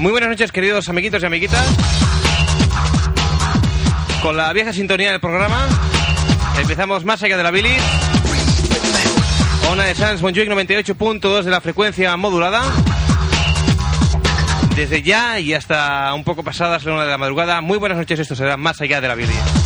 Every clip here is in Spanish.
noches, queridos amiguitos y amiguitas. Con la vieja sintonía del programa, empezamos más allá de la bilis. Ona de Sans Montjuic 98.2 de la frecuencia modulada. Desde ya y hasta un poco pasadas la una de la madrugada. Muy buenas noches, esto será más allá de la bilis.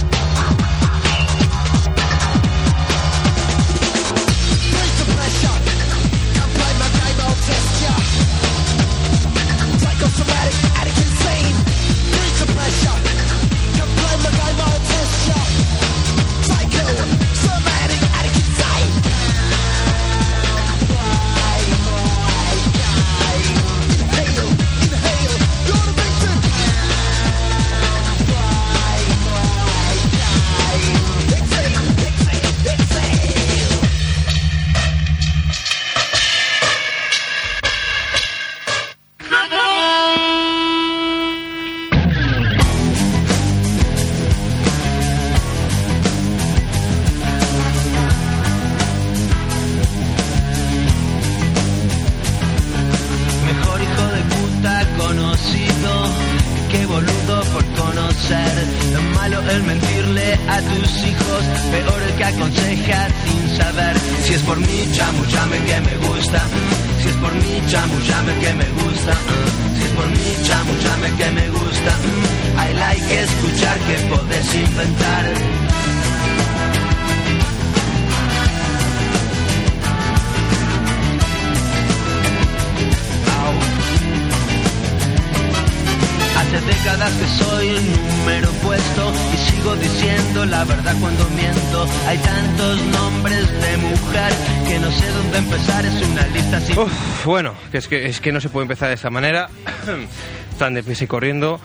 Que es que es que no se puede empezar de esta manera, tan deprisa y corriendo,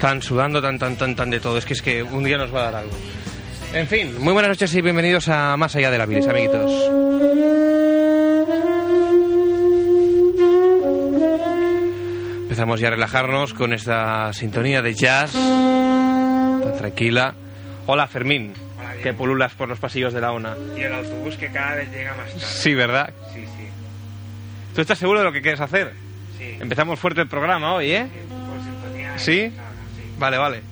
tan sudando, tan tan tan tan de todo. Es que es que un día nos va a dar algo. En fin, muy buenas noches y bienvenidos a Más allá de la bilis, amiguitos. Empezamos ya a relajarnos con esta sintonía de jazz tan tranquila. Hola Fermín, que pululas por los pasillos de la ONA. Y el autobús que cada vez llega más tarde. Sí, ¿verdad? Sí, sí. ¿Tú estás seguro de lo que quieres hacer? sí. Empezamos fuerte el programa hoy, ¿eh? Sí. Vale, vale.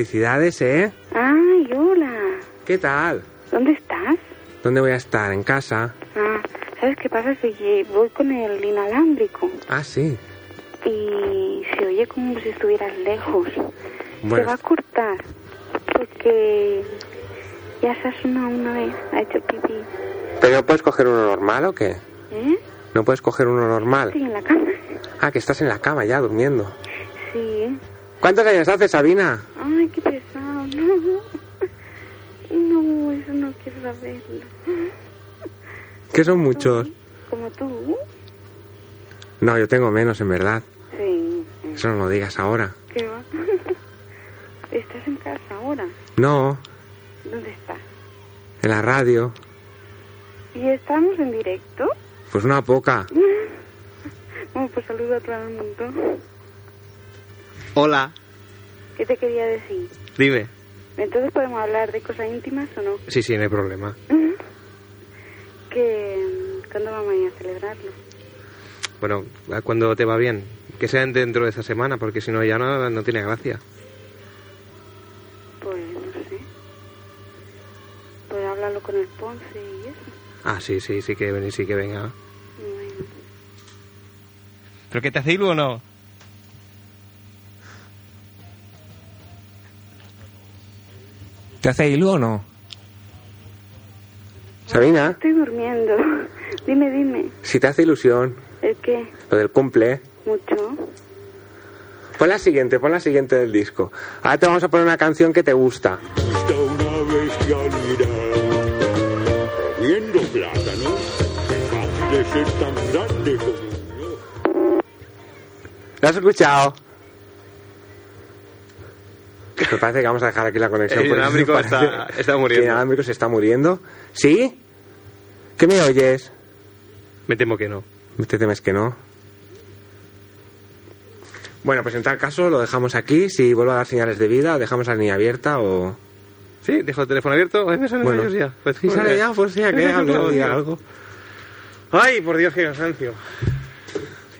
Felicidades, ¿eh? Ay, hola. ¿Qué tal? ¿Dónde estás? ¿Dónde voy a estar? ¿En casa? Ah, ¿sabes qué pasa? Que voy con el inalámbrico Ah, sí. y se oye como si estuvieras lejos. Se Bueno, va a cortar porque Ya se ha sonado una vez, ha hecho pipí. ¿Pero no puedes coger uno normal o qué? ¿Eh? ¿No puedes coger uno normal? Estoy en la cama. Ah, que estás en la cama ya durmiendo. Sí. ¿Cuántos años hace, Sabina? Ay, qué pesado. No. No, eso no quiero saberlo. Que son muchos. Como tú. No, yo tengo menos, en verdad. Sí. Eso no lo digas ahora. ¿Qué va? ¿Estás en casa ahora? No, ¿Dónde estás? en la radio. ¿Y estamos en directo? Pues una poca. Bueno, pues saludo a todo el mundo. Hola, ¿Qué te quería decir? dime. Entonces podemos hablar de cosas íntimas o no? Sí, sí, no hay problema. Que... ¿Cuándo vamos a ir a celebrarlo? Bueno, cuando te va bien. Que sea dentro de esa semana, porque si no ya no, no tiene gracia. Pues no sé. Pues hablarlo con el Ponce y eso. Ah, sí, sí, sí que ven, sí que venga. Bueno. ¿Pero qué te hace ilu o no? ¿Te hace ilu o no? Sabina, Estoy durmiendo. Dime, dime. si te hace ilusión ¿El qué? lo del cumple, ¿Mucho? pon la siguiente, pon la siguiente del disco. Ahora te vamos a poner una canción que te gusta. Está una bestialidad. Comiendo plátano, fácil de ser tan grande como yo. ¿Lo has escuchado? Me parece que vamos a dejar aquí la conexión. El parece está- está muriendo. El inalámbrico se está muriendo. ¿Sí? ¿Qué me oyes? Me temo que no. Te temes que no. Bueno, pues en tal caso lo dejamos aquí. Si vuelvo a dar señales de vida, dejamos la línea abierta o... ¿Sí? ¿Dejo el teléfono abierto? Ay, me salen Bueno, ellos ya. Pues, si sale ya, pues ya, que hable o diga algo. Ay, por Dios, qué cansancio.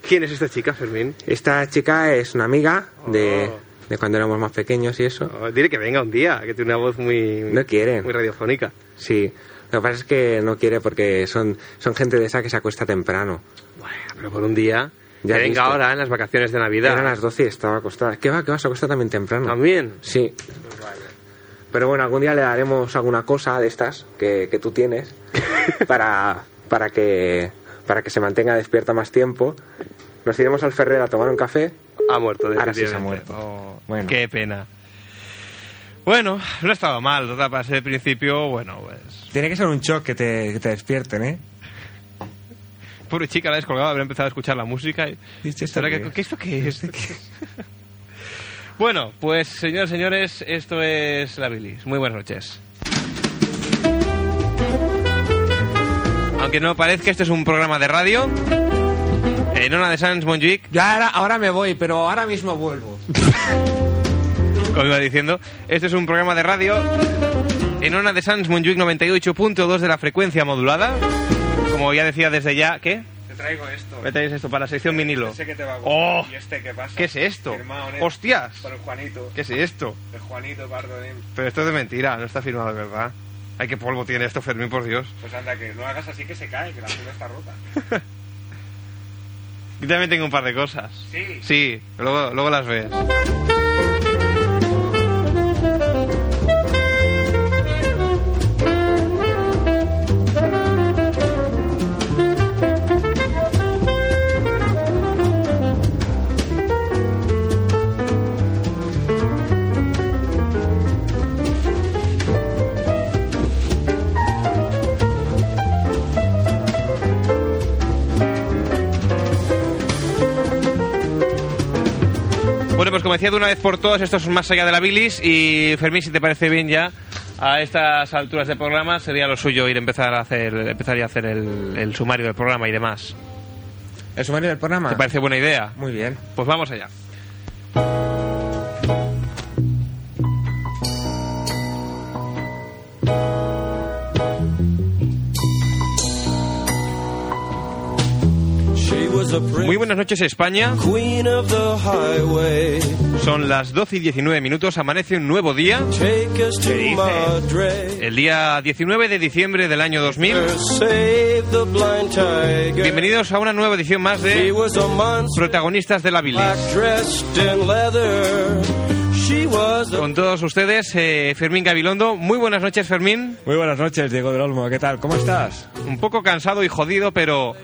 ¿Quién es esta chica, Fermín? Esta chica es una amiga de, Oh. de cuando éramos más pequeños y eso. Oh, dile que venga un día, que tiene una voz muy... No quiere. Muy radiofónica. Sí. Lo que pasa es que no quiere porque son, son gente de esa que se acuesta temprano. Bueno, pero por un día... Ya que venga ahora, en las vacaciones de Navidad. Eran las 12 y estaba acostada. ¿Qué va? ¿Qué vas a acostar también temprano? ¿También? Sí. Pero bueno, algún día le daremos alguna cosa de estas que, que tú tienes para, para, que, para que se mantenga despierta más tiempo. Nos iremos al Ferrer a tomar un café. Ha muerto, Ahora sí se ha muerto. Oh, Bueno. Qué pena. Bueno, no estaba mal, total, para ser el principio, bueno, pues... Tiene que ser un shock que te, que te despierten, ¿eh? Pobre chica, la he descolgado, habrá empezado a escuchar la música y... ¿Esto esto ¿Será qué esto qué es? bueno, pues señores, señores, esto es La Bilis. Muy buenas noches. Aunque no parezca, este es un programa de radio. En Ona de Sans Montjuic, Yo ahora, ahora me voy, pero ahora mismo vuelvo. como iba diciendo, este es un programa de radio en Ona de Sans Montjuic 98.2 de la frecuencia modulada. Como ya decía desde ya, ¿qué? Te traigo esto. Me traéis esto para la sección vinilo. Sé que te va a gustar. ¡Oh! ¿Y este qué pasa? ¿Qué es esto? Firmado. ¡Hostias! Por el Juanito. ¿Qué es esto? El Juanito Bardolín. Pero esto es de mentira, no está firmado de verdad. Ay, qué polvo tiene esto, Fermín, por Dios. Pues anda, que no hagas así que se cae, que la funda está rota. Yo también tengo un par de cosas. Sí. Sí, luego, luego las ves. De una vez por todas, esto es más allá de la bilis y Fermín, si te parece bien ya, a estas alturas del programa sería lo suyo ir a empezar a hacer, empezar ya a hacer el, el sumario del programa y demás. ¿El sumario del programa? ¿Te parece buena idea? Muy bien. Pues vamos allá. Muy buenas noches España, queen of the highway. son las 12 y 19 minutos, amanece un nuevo día, Take us to dice? Madre. el día 19 de diciembre del año 2000. Save the blind tiger. Bienvenidos a una nueva edición más She de was a monster Protagonistas de la Bilis. Con todos ustedes, eh, Fermín Gabilondo. Muy buenas noches, Fermín. Muy buenas noches, Diego del Olmo. ¿Qué tal? ¿Cómo estás? Un poco cansado y jodido, pero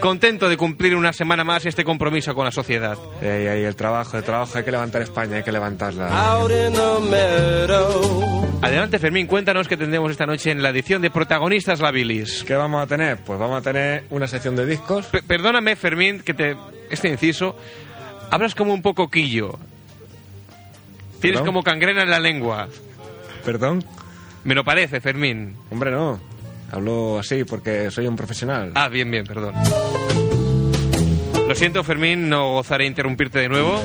contento de cumplir una semana más este compromiso con la sociedad. Ahí, ahí, el trabajo, el trabajo. Hay que levantar España, hay que levantarla. Adelante, Fermín, cuéntanos qué tendremos esta noche en la edición de Protagonistas La Bilis. ¿Qué vamos a tener? Pues vamos a tener una sección de discos. P- perdóname, Fermín, que te este inciso. Hablas como un poco quillo. Tienes ¿Perdón? como cangrena en la lengua. ¿Perdón? Me lo parece, Fermín. Hombre, no. Hablo así porque soy un profesional. Ah, bien, bien, perdón. Lo siento, Fermín, no gozaré interrumpirte de nuevo.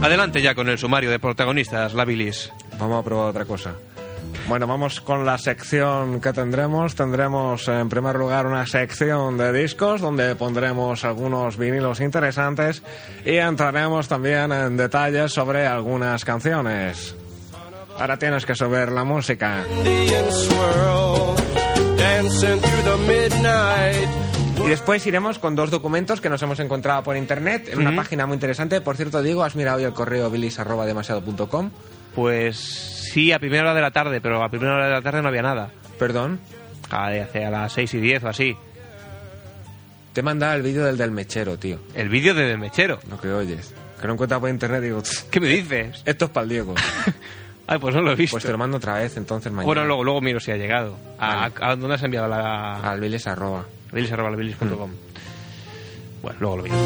Adelante ya con el sumario de protagonistas, la bilis. Vamos a probar otra cosa. Bueno, vamos con la sección que tendremos. Tendremos en primer lugar una sección de discos donde pondremos algunos vinilos interesantes y entraremos también en detalles sobre algunas canciones. Ahora tienes que subir la música. Y después iremos con dos documentos que nos hemos encontrado por internet en una Ujú. página muy interesante. Por cierto, Diego, ¿has mirado hoy el correo bilis.demasiado.com? Pues sí, a primera hora de la tarde, pero a primera hora de la tarde no había nada. Perdón, A, hacia las 6 y 10 o así. te he mandado el vídeo del del mechero, tío. El vídeo de Del Mechero. Lo que oyes. Que lo encuentras por internet digo, "Tss, ¿Qué me dices? esto es para el Diego. Ay, pues no lo he visto. Pues te lo mando otra vez, entonces mañana. bueno, luego, luego miro si ha llegado. ¿A, Vale. a dónde has enviado la...? Al bilis arroba. bilis arroba bilis.com. Bueno, luego lo miro.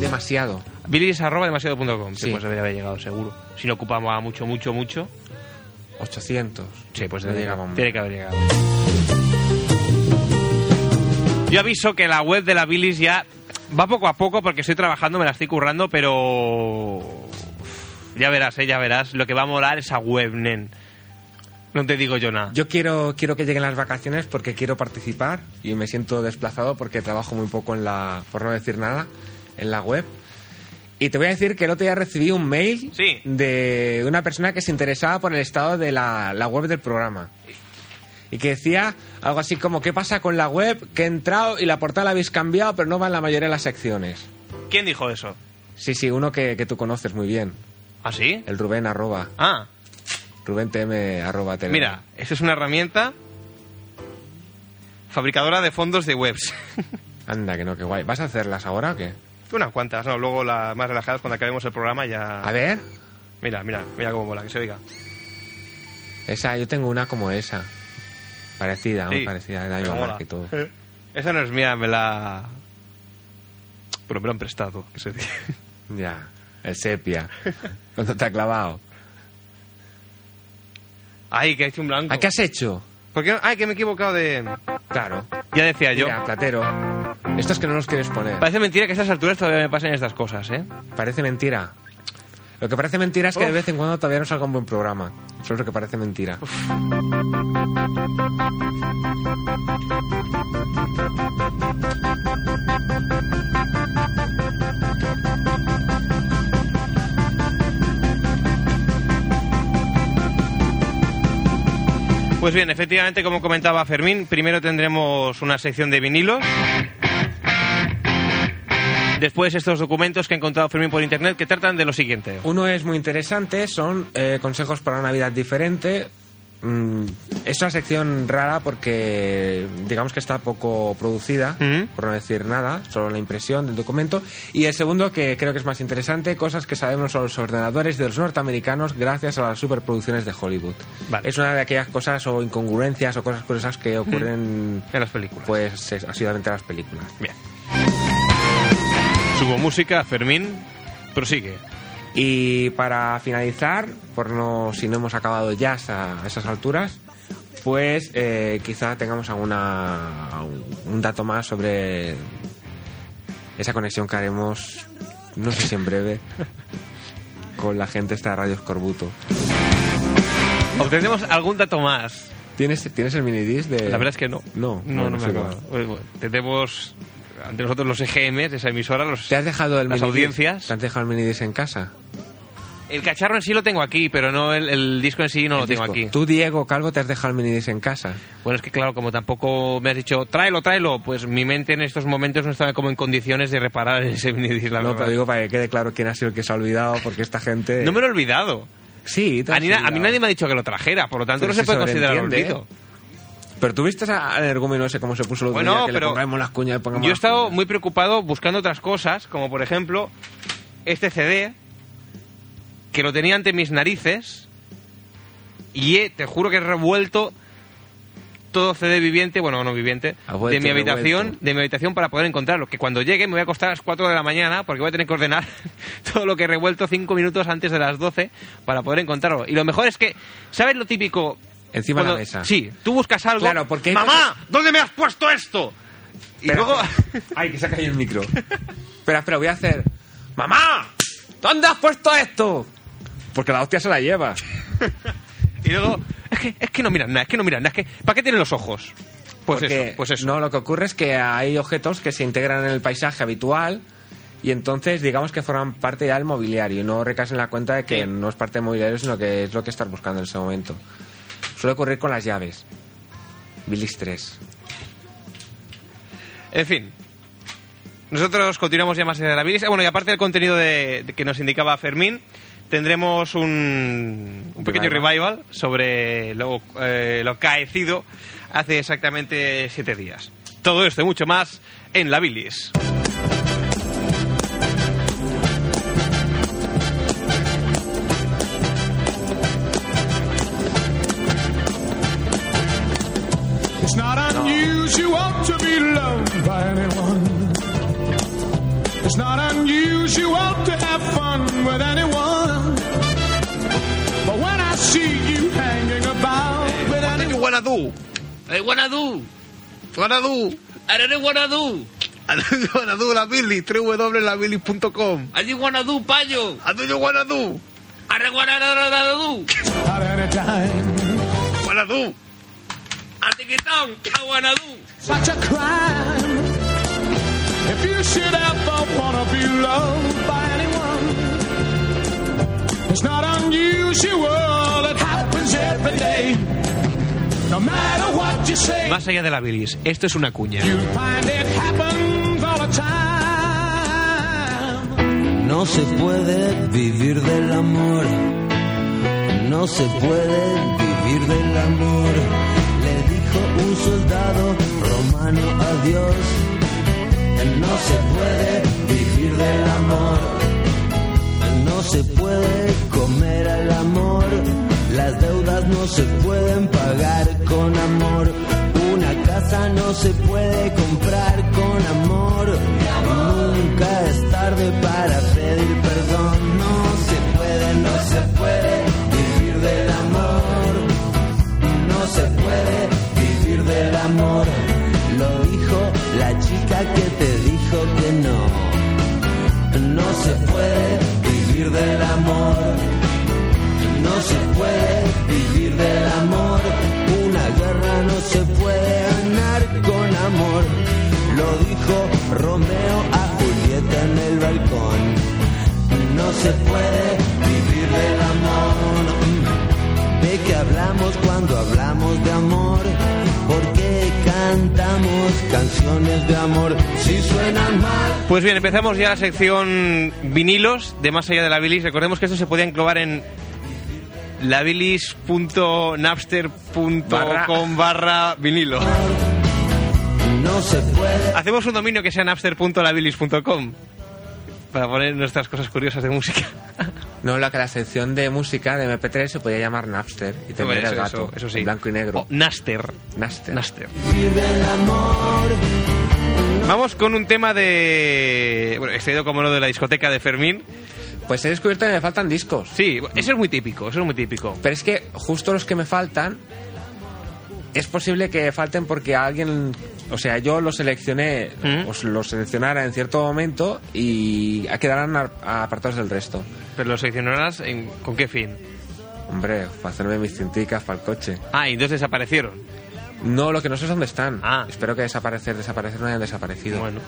Demasiado. bilis arroba demasiado.com. Sí, Sí. pues debería haber llegado seguro. Si no ocupamos mucho, mucho, mucho. 800. Sí, pues No tiene, llegamos. tiene que haber llegado. Yo aviso que la web de la Bilis ya va poco a poco porque estoy trabajando, me la estoy currando, pero ya verás, eh, ya verás. Lo que va a molar esa web, nen. No te digo yo nada. Yo quiero, quiero que lleguen las vacaciones porque quiero participar y me siento desplazado porque trabajo muy poco en la, por no decir nada, en la web. Y te voy a decir que el otro día recibí un mail Sí. de una persona que se interesaba por el estado de la, la web del programa. Y que decía algo así como, ¿qué pasa con la web? Que he entrado y la portada la habéis cambiado, pero no va en la mayoría de las secciones. ¿Quién dijo eso? Sí, sí, uno que, que tú conoces muy bien. ¿Ah, sí? El Rubén arroba. Ah, Rubén TM arroba tele. mira, esta es una herramienta fabricadora de fondos de webs. Anda, que no, que guay. ¿Vas a hacerlas ahora o qué? Unas cuantas, no, luego las más relajadas cuando acabemos el programa ya... A ver. Mira, mira, mira cómo mola, que se oiga. Esa, yo tengo una como esa. Parecida, muy Sí, parecida, de la misma marca y todo. Esa no es mía, me la... Pero me la han prestado, que se dice. Ya, el sepia. ¿Cuánto te ha clavado? Ay, que un blanco. ¿A qué has hecho? ¿Por qué no? Ay, que me he equivocado de... Claro. Ya decía yo. Mira, platero. Esto es que no los quieres poner. Parece mentira que a estas alturas todavía me pasen estas cosas, ¿eh? Parece mentira. Lo que parece mentira es que de vez en cuando todavía no salga un buen programa. Eso es lo que parece mentira. Pues bien, efectivamente, como comentaba Fermín, primero tendremos una sección de vinilos. Después estos documentos que ha encontrado Fermín por internet que tratan de lo siguiente. Uno es muy interesante, son eh, consejos para una Navidad diferente. Mm, es una sección rara porque digamos que está poco producida, por no decir nada, solo la impresión del documento. Y el segundo, que creo que es más interesante, cosas que sabemos sobre los ordenadores de los norteamericanos gracias a las superproducciones de Hollywood. Vale. Es una de aquellas cosas o incongruencias o cosas curiosas que ocurren En las películas. pues es- asiduamente en las películas. Bien. Subo música, Fermín, prosigue. Y para finalizar, por no, si no hemos acabado ya a esas alturas, pues eh, quizá tengamos alguna un, dato más sobre esa conexión que haremos, no sé si en breve, con la gente esta de Radio Escorbuto. Obtendremos algún dato más. ¿Tienes, ¿Tienes el minidisc de...? La verdad es que no. No, no, no me acuerdo. Bueno, Tenemos ante nosotros los EGMs de esa emisora, los, ¿Te has dejado el las audiencias. ¿Te has dejado el minidisc en casa? El cacharro en sí lo tengo aquí, pero no el, el disco en sí no lo El tengo aquí. Tú, Diego Calvo, te has dejado el minidisc en casa. Bueno, es que claro, como tampoco me has dicho, tráelo, tráelo, pues mi mente en estos momentos no estaba como en condiciones de reparar ese minidisc, la no, verdad. pero digo para que quede claro quién ha sido el que se ha olvidado, porque esta gente... No me lo he olvidado. Sí, te A has mí, a nadie me ha dicho que lo trajera, por lo tanto Pero no se se puede considerar olvido. Pero tú viste a- al energúmeno ese cómo se puso los Bueno, que pero le pongamos las cuñas pongamos Yo he estado cuñas. muy preocupado buscando otras cosas, como por ejemplo este CD, que lo tenía ante mis narices, y he- te juro que he revuelto todo CD viviente, bueno, no viviente, vuelto de mi habitación, revuelto. de mi habitación para poder encontrarlo. Que cuando llegue me voy a acostar a las 4 de la mañana porque voy a tener que ordenar todo lo que he revuelto 5 minutos antes de las 12 para poder encontrarlo. Y lo mejor es que, ¿sabes lo típico? Encima de la mesa. Sí, tú buscas algo. Claro, porque ¡Mamá! ¿Dónde me has puesto esto? Y luego. Ay, que se ha caído el micro. espera, espera, voy a hacer... ¡Mamá! ¿Dónde has puesto esto? Porque la hostia se la lleva. Y luego, es que, es que no miran nada, es que no miran nada, es que, ¿para qué tienen los ojos? Pues Porque, eso, pues eso. No, lo que ocurre es que hay objetos que se integran en el paisaje habitual y entonces digamos que forman parte ya del mobiliario y no recaes en la cuenta de que Sí. no es parte del mobiliario, sino que es lo que estás buscando en ese momento. Suele ocurrir con las llaves. Bilis 3. En fin. Nosotros continuamos ya más de la bilis. Ah, Bueno, y aparte del contenido de, de que nos indicaba Fermín, tendremos un, un pequeño Revival. revival sobre lo, eh, lo caecido hace exactamente siete días. Todo esto y mucho más en la bilis. It's not unusual to be loved by anyone. It's not unusual to have fun with anyone. payo. I do you wanna do? I don't wanna do. At any time. Wanna do? I think it's on. I wanna do. Such a crime. If you should ever wanna be loved by anyone, it's not unusual. It happens every day. Más allá de la bilis, esto es una cuña. you'll find it happens all the time. No se puede vivir del amor. No se puede vivir del amor. Le dijo un soldado romano a Dios. No se puede vivir del amor. No se puede comer al amor. Las deudas no se pueden pagar con amor. Una casa no se puede comprar con amor. Nunca es tarde para pedir perdón. No se puede, no se puede vivir del amor. No se puede vivir del amor. Lo dijo la chica que te dijo que no. No se puede vivir del amor. No se puede vivir del amor. Una guerra no se puede ganar con amor. Lo dijo Romeo a Julieta en el balcón. No se puede vivir del amor. ¿De qué hablamos cuando hablamos de amor? ¿Por qué cantamos canciones de amor si suenan mal? Pues bien, empezamos ya la sección vinilos de Más allá de la bilis. Recordemos que esto se podía englobar en labilis.napster.com barra vinilo. No se puede. Hacemos un dominio que sea napster.labilis.com para poner nuestras cosas curiosas de música. No, la que la sección de música de MP3 se podía llamar Napster y tener Eso, el gato, eso, eso sí. en blanco y negro. O Naster. Napster. Naster. Amor. Vamos con un tema de... Bueno, extraído como no de la discoteca de Fermín. Pues he descubierto que me faltan discos. Sí, eso es muy típico, eso es muy típico. Pero es que justo los que me faltan, es posible que falten porque alguien, o sea, yo los seleccioné, ¿Mm? os los seleccionara en cierto momento y quedarán apartados del resto. Pero lo seleccionarás en... ¿con qué fin? Hombre, para hacerme mis cinticas para el coche. Ah, y entonces desaparecieron. No, lo que no sé es dónde están. Ah. Espero que desaparecer, desaparecer no hayan desaparecido. Bueno.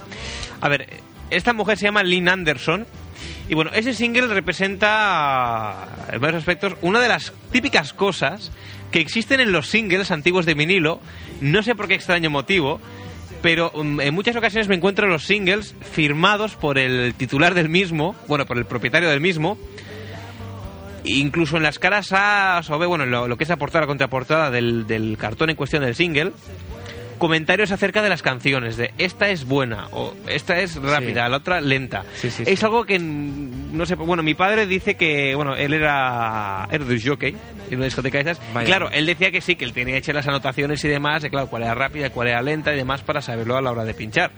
A ver, esta mujer se llama Lynn Anderson Y bueno, ese single representa, en varios aspectos, una de las típicas cosas que existen en los singles antiguos de vinilo. No sé por qué extraño motivo, pero mm, en muchas ocasiones me encuentro los singles firmados por el titular del mismo, bueno, por el propietario del mismo. Incluso en las caras A o B, bueno, lo, lo que es la portada, la contraportada del, del cartón en cuestión del single, comentarios acerca de las canciones, de esta es buena o esta es rápida, la otra lenta. Sí, sí, es algo que, no sé, bueno, mi padre dice que, bueno, él era, era de jockey en una discoteca de esas. Y claro, él decía que sí, que él tenía hechas las anotaciones y demás, de claro, cuál era rápida, cuál era lenta y demás para saberlo a la hora de pinchar.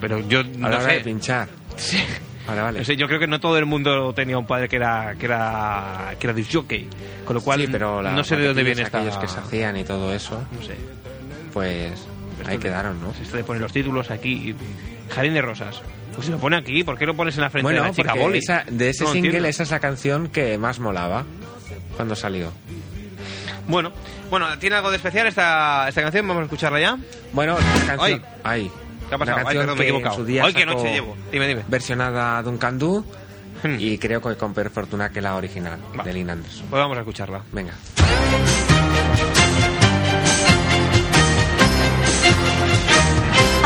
Pero yo A no la hora sé. de pinchar. Sí. Vale, vale. Yo creo que no todo el mundo tenía un padre que era que era que era disc jockey, con lo cual sí, pero la- no sé de dónde viene esta aquellos que se hacían y todo eso, no sé. Pues ahí Esto de- quedaron, ¿no? Esto de poner los títulos aquí, Jardín de Rosas. Pues si lo pone aquí, ¿por qué lo pones en la frente Bueno, de la chica boli? esa- de ese No single entiendo. esa es la canción que más molaba cuando salió. Bueno, bueno, tiene algo de especial esta, esta canción, vamos a escucharla ya. Bueno, la canción... Ay. Ay. ¿Qué ha pasado? Una Ay, canción perdón, me he equivocado. su día Ay, qué noche llevo. Dime, dime. Versionada Duncan Du Hmm. y creo que con peor fortuna que la original Va. de Lynn Anderson. Pues vamos a escucharla. Venga.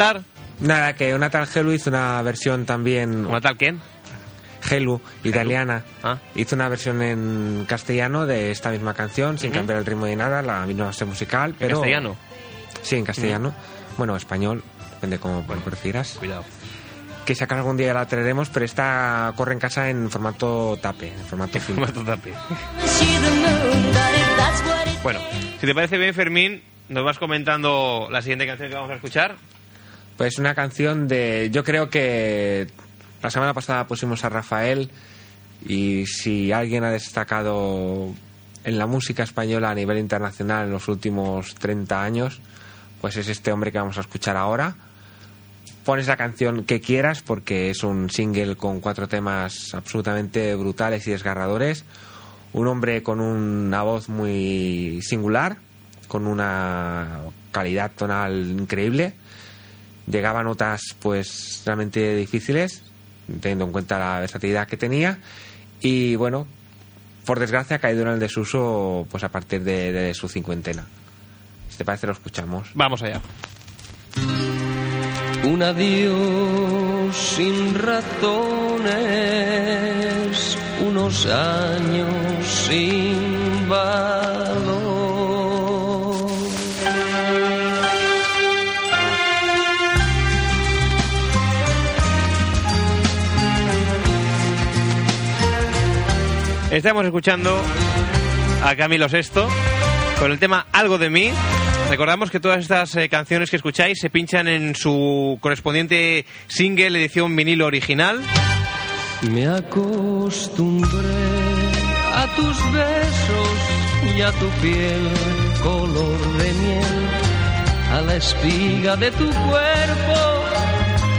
comentar? Nada, que una tal Helu hizo una versión también... ¿Una tal quién? Helu, italiana. Ah. Hizo una versión en castellano de esta misma canción, sin Ujú. cambiar el ritmo ni nada, la misma base musical, pero... castellano? Sí, en castellano. Bueno, español, depende cómo lo prefieras. Cuidado. Que sacar algún día la traeremos, pero esta corre en casa en formato tape, en formato film. Formato tape. Bueno, si te parece bien, Fermín, nos vas comentando la siguiente canción que vamos a escuchar. Pues una canción de. Yo creo que la semana pasada pusimos a Rafael y si alguien ha destacado en la música española a nivel internacional en los últimos 30 años, pues es este hombre que vamos a escuchar ahora. Pones la canción que quieras porque es un single con cuatro temas absolutamente brutales y desgarradores. Un hombre con una voz muy singular, con una calidad tonal increíble llegaba a notas pues realmente difíciles teniendo en cuenta la versatilidad que tenía y bueno por desgracia ha caído en el desuso pues a partir de, de su cincuentena si te parece lo escuchamos Vamos allá. Un adiós sin razones, unos años sin valor. Estamos escuchando a Camilo Sesto con el tema Algo de mí. Recordamos que todas estas eh, canciones que escucháis se pinchan en su correspondiente single edición vinilo original. Me acostumbré a tus besos y a tu piel color de miel, a la espiga de tu cuerpo,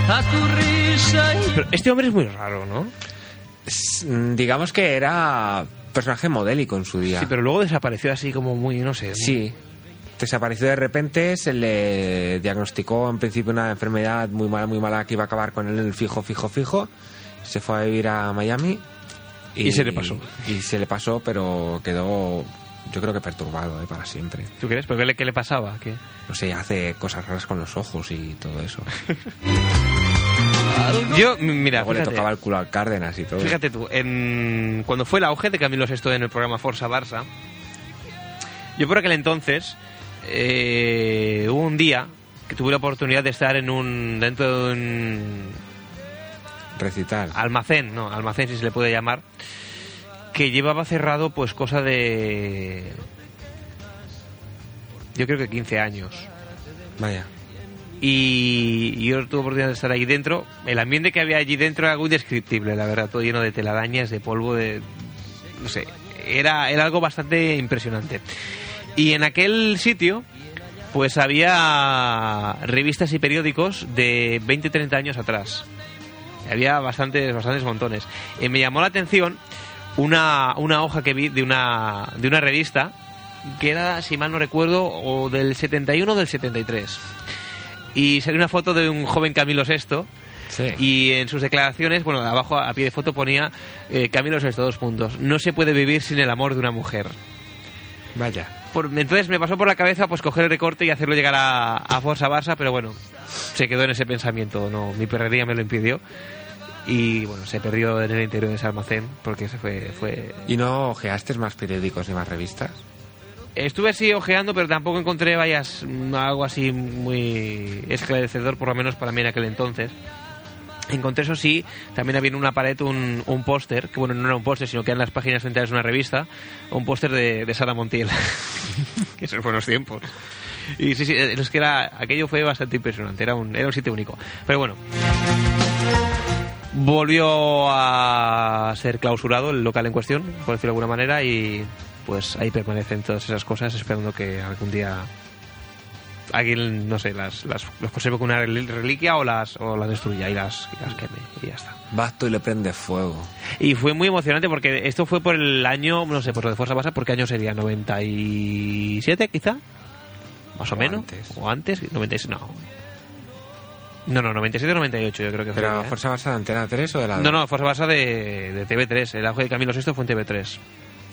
a tu risa y Pero este hombre es muy raro, ¿no? Mm, digamos que era personaje modélico en su día Sí, pero luego desapareció así como muy, no sé. muy- Sí. desapareció de repente, se le diagnosticó en principio una enfermedad muy mala, muy mala que iba a acabar con él en el fijo, fijo, fijo. Se fue a vivir a Miami. Y se le pasó. Y se le pasó, pero quedó, yo creo que perturbado ¿eh? para siempre. ¿Tú crees? ¿Pero qué le, qué le pasaba? ¿Qué? No sé, hace cosas raras con los ojos y todo eso. Yo, mira, Luego le fíjate, tocaba el culo al Cárdenas y todo. fíjate tú, en, cuando fue el auge de Camilo Sesto en el programa Forza Barça, yo por aquel entonces eh, hubo un día que tuve la oportunidad de estar en un dentro de un Recital. almacén, no, almacén si se le puede llamar, que llevaba cerrado pues cosa de yo creo que 15 años. Vaya. Y yo tuve oportunidad de estar ahí dentro. El ambiente que había allí dentro era algo indescriptible, la verdad, todo lleno de telarañas, de polvo, de... no sé, era, era algo bastante impresionante. Y en aquel sitio, pues había revistas y periódicos de 20-30 años atrás. Había bastantes, bastantes montones. Y me llamó la atención una, una hoja que vi de una, de una revista que era, si mal no recuerdo, o del 71 o del 73. Y salió una foto de un joven Camilo VI. Y en sus declaraciones, bueno, abajo a pie de foto ponía eh, Camilo VI, dos puntos. No se puede vivir sin el amor de una mujer. Vaya. Por- entonces me pasó por la cabeza pues coger el recorte y hacerlo llegar a, a Forza Barça, pero bueno, se quedó en ese pensamiento, no, mi perrería me lo impidió. Y bueno, se perdió en el interior de ese almacén porque se fue, fue... ¿Y no ojeaste más periódicos ni más revistas? Estuve así ojeando, pero tampoco encontré vayas mm, algo así muy esclarecedor, por lo menos para mí en aquel entonces. Encontré eso sí, también había en una pared un, un póster, que bueno, no era un póster, sino que eran las páginas centrales de una revista, un póster de, de Sara Montiel. esos buenos tiempos. Y sí, sí, es que era, aquello fue bastante impresionante, era un, era un sitio único. Pero bueno, volvió a ser clausurado el local en cuestión, por decirlo de alguna manera, y pues ahí permanecen todas esas cosas esperando que algún día alguien, no sé, las, las, los conserve con una rel- reliquia o las, o las destruya y las, y las queme y ya está. Basto y le prende fuego. Y fue muy emocionante porque esto fue por el año, no sé, por lo de Forza Barça, ¿por qué año sería? ¿97 quizá? Más o, O menos. antes. ¿O antes? 96, no. No, no, 97 o 98 yo creo que fue. ¿Pero. Fuerza Barça de Antena 3 o de la No, no, Forza Barça de, de TV3. El auge de Camilo VI fue en TV3.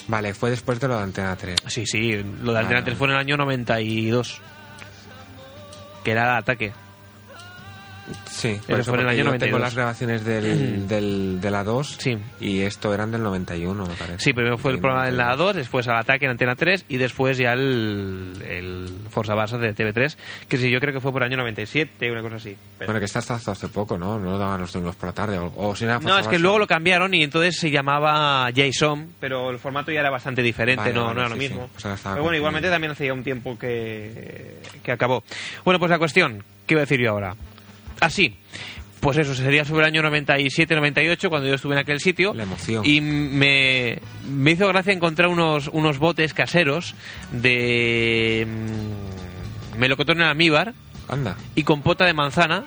Vale, fue después de lo de Antena 3. Sí, sí, lo de Antena Ah. 3 fue en el año 92. Que era el ataque. Sí, por eso, fue en el año yo 92. tengo las grabaciones del, del, de la 2 Sí. y esto eran del 91, me parece. Sí, primero fue el programa en la 2, después al ataque en Antena 3 y después ya el, el Forza Barça de TV3, que sí, yo creo que fue por el año 97, una cosa así. Pero- Bueno, que está hasta hace poco, ¿no? No lo daban los domingos por la tarde. O, o si era No, es que Barça. luego lo cambiaron y entonces se llamaba Jason, pero el formato ya era bastante diferente, Vale, no, vale, no era lo mismo. sí. Pero bueno, igualmente también hacía un tiempo que, que acabó. Bueno, pues la cuestión, ¿qué iba a decir yo ahora? Ah, sí. Pues eso, sería sobre el año 97-98 cuando yo estuve en aquel sitio. La emoción. Y me, me hizo gracia encontrar unos, unos botes caseros de mm, melocotón en almíbar Anda. y compota de manzana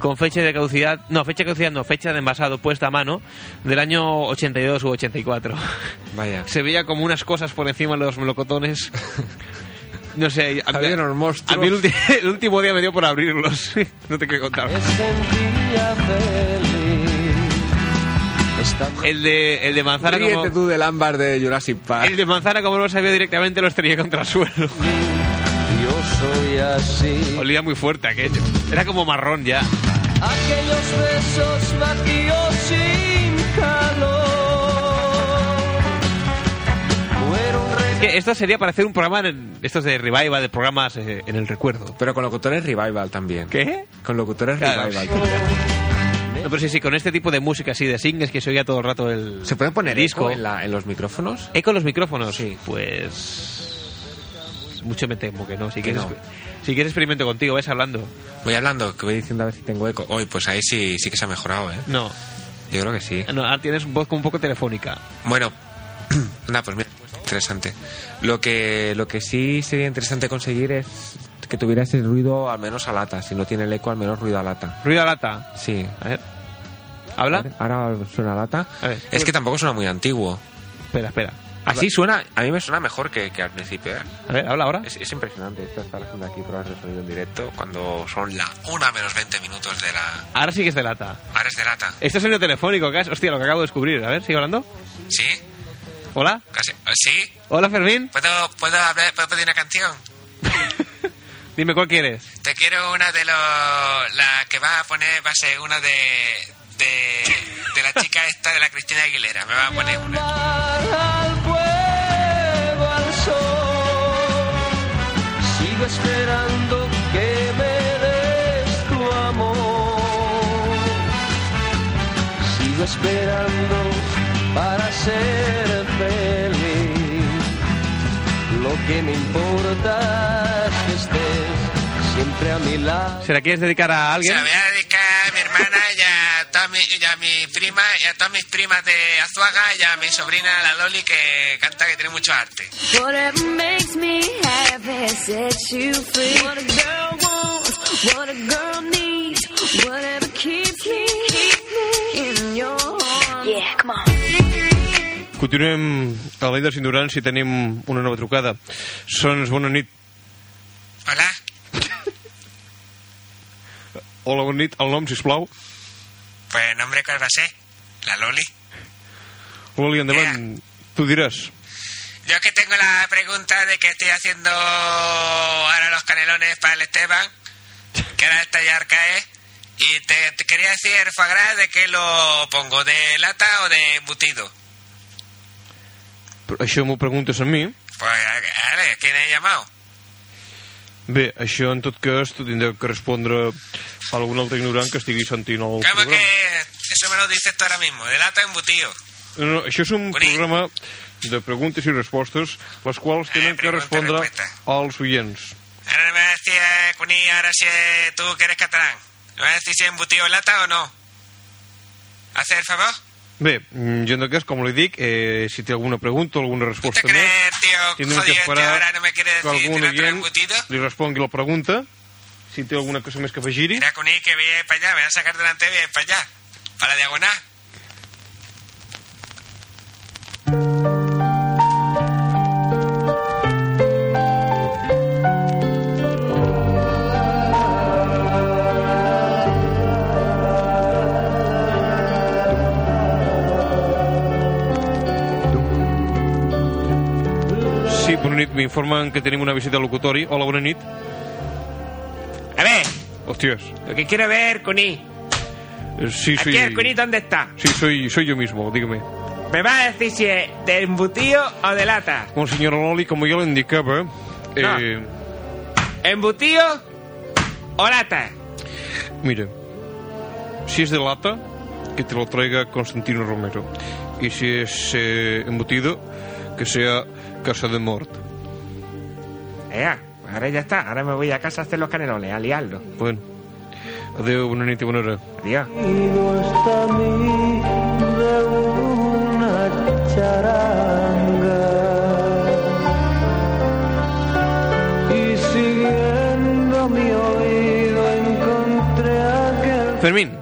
con fecha de caducidad, no, fecha de caducidad no, fecha de envasado puesta a mano del año 82 u 84. Vaya. Se veía como unas cosas por encima de los melocotones. No sé, a, unos monstruos. a mí el, el último día me dio por abrirlos. no te quiero contar. El de, el de manzana Ríete como, tú del ámbar de Jurassic Park. el de manzana como no lo sabía directamente lo estrellé contra el suelo. Yo soy así. Olía muy fuerte aquello. Era como marrón ya. Aquellos besos vacíos sin calor. Que esto sería para hacer un programa, en, estos de revival, de programas eh, en el recuerdo. Pero con locutores revival también. ¿Qué? Con locutores Claro. revival. No, pero sí, sí, con este tipo de música así, de singles que se oía todo el rato el ¿Se puede poner disco. disco en, la- en los micrófonos? ¿Eco en los micrófonos? Sí. Pues... Mucho me temo que no. Si Que quieres, no. si quieres experimento contigo, ves hablando. Voy hablando, que voy diciendo a ver si tengo eco. Hoy, pues ahí sí, sí que se ha mejorado, ¿eh? No, Yo creo que sí. no ahora tienes voz como un poco telefónica. Bueno, nada, pues mira, interesante. Lo que, lo que sí sería interesante conseguir es que tuviera ese ruido al menos a lata. Si no tiene el eco, al menos ruido a lata. Ruido a lata. Sí. A ver. ¿Habla? Ahora suena a lata. A ver. Es que tampoco suena muy antiguo. Espera, espera. Así suena, a mí me suena mejor que, que al principio. ¿eh? A ver, habla ahora. Es, es impresionante esto, estar haciendo aquí pruebas de sonido en directo cuando son la una menos 20 minutos de la... Ahora sí que es de lata. Ahora es de lata. Este es sonido telefónico, que es- hostia, lo que acabo de descubrir. A ver, sigue hablando. ¿Sí? Hola. Casi. ¿Sí? Hola, Fermín. ¿Puedo, puedo, hablar, ¿Puedo pedir una canción? Dime cuál quieres. Te quiero una de los... La que va a poner va a ser una de... De, de la chica esta de la Cristina Aguilera. Me va a poner una. al fuego, al sol. Sigo esperando que me des tu amor. Sigo esperando Que me importa que estés siempre a mi lado. ¿Se la quieres dedicar a Se alguien? la voy a dedicar a mi hermana y a, todas mi- y a mi prima y a todas mis primas de Azuaga y a mi sobrina la Loli que canta que tiene mucho arte. Whatever makes me happy sets you free. What a girl wants, what a girl needs, whatever keeps me, keeps me in your arms. Yeah, come on. Continuem a l'Aida Sindurans i tenim una nova trucada. Sons, bona nit. Hola. Hola, bona nit. El nom, sisplau. Pues nombre cuál va a ser? La Loli. Loli, endavant. Tu diràs. Yo que tengo la pregunta de que estoy haciendo ahora los canelones para el Esteban, que ahora el tallar cae, y te, te quería decir, el foie gras, ¿de qué lo pongo? ¿De lata o de embutido? Això m'ho preguntes a mi. Pues, vale, ¿quién ha llamado? Bé, això en tot cas t'ho tindrà que respondre a algun altre ignorant que estigui sentint el ¿Cómo programa. que eso me lo dices tú ahora mismo? ¿De lata embutido? No, no, això és un programa de preguntes i respostes, les quals tenen que respondre als oients. Ahora me vas a decir, eh, Cuní, ahora si eh, tú que eres catalán, ¿me vas a decir si embutido en lata o no? ¿Hace el favor? Bé, mm, jo en cas, com li dic, eh, si té alguna pregunta o alguna resposta més, Eh, tío, tindrem que esperar no me que algun oient li respongui la pregunta, si té alguna cosa més que afegir-hi. Mira, Cuní, que viene para allá, me voy a sacar delante viene para allá, para la diagonal. Nit, m'informen que tenim una visita al locutori. Hola, bona nit. A ver, Hostias. lo que quiero ver, Cuní. Eh, Sí, soy... Aquí el Cuní, ¿dónde está? Sí, soy, soy yo mismo, dígame. ¿Me va a decir si es de embutido o de lata? Bon, senyora Loli, com jo l'indicava... Eh, ¿Embutido o lata? Mira, si es de lata, que te lo traiga Constantino Romero. Y si es eh, embutido, que sea Casa de Mort. Ea, ahora ya está, ahora me voy a casa a hacer los canelones, a liarlo. Bueno, hora. Adiós. charanga y oído encontré aquel Fermín,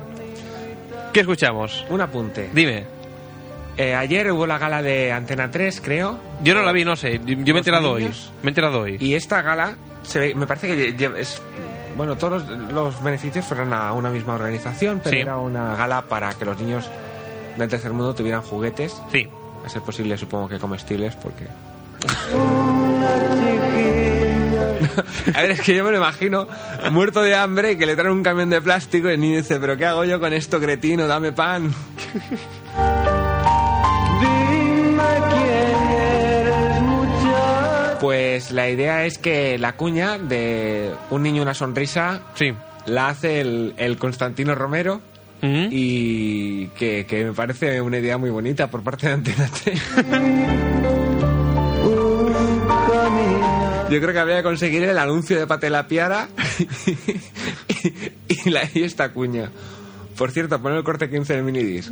¿qué escuchamos? Un apunte. Dime. Eh, ayer hubo la gala de Antena 3, creo. Yo no la vi, no sé. Yo me he ¿Los enterado hoy. Me he enterado hoy. Y esta gala, se ve- me parece que es... Bueno, todos los, los beneficios fueron a una misma organización, pero Sí. era una gala para que los niños del tercer mundo tuvieran juguetes. Sí. A ser posible, supongo que comestibles, porque... A ver, es que yo me lo imagino muerto de hambre y que le traen un camión de plástico y el niño dice, pero ¿qué hago yo con esto, cretino? Dame pan. Pues la idea es que la cuña de un niño una sonrisa sí. la hace el, el Constantino Romero y que, que me parece una idea muy bonita por parte de Antena 3. Yo creo que habría que conseguir el anuncio de Pate la Piara y, y la, y esta cuña. Por cierto, pon el corte 15 del minidisc.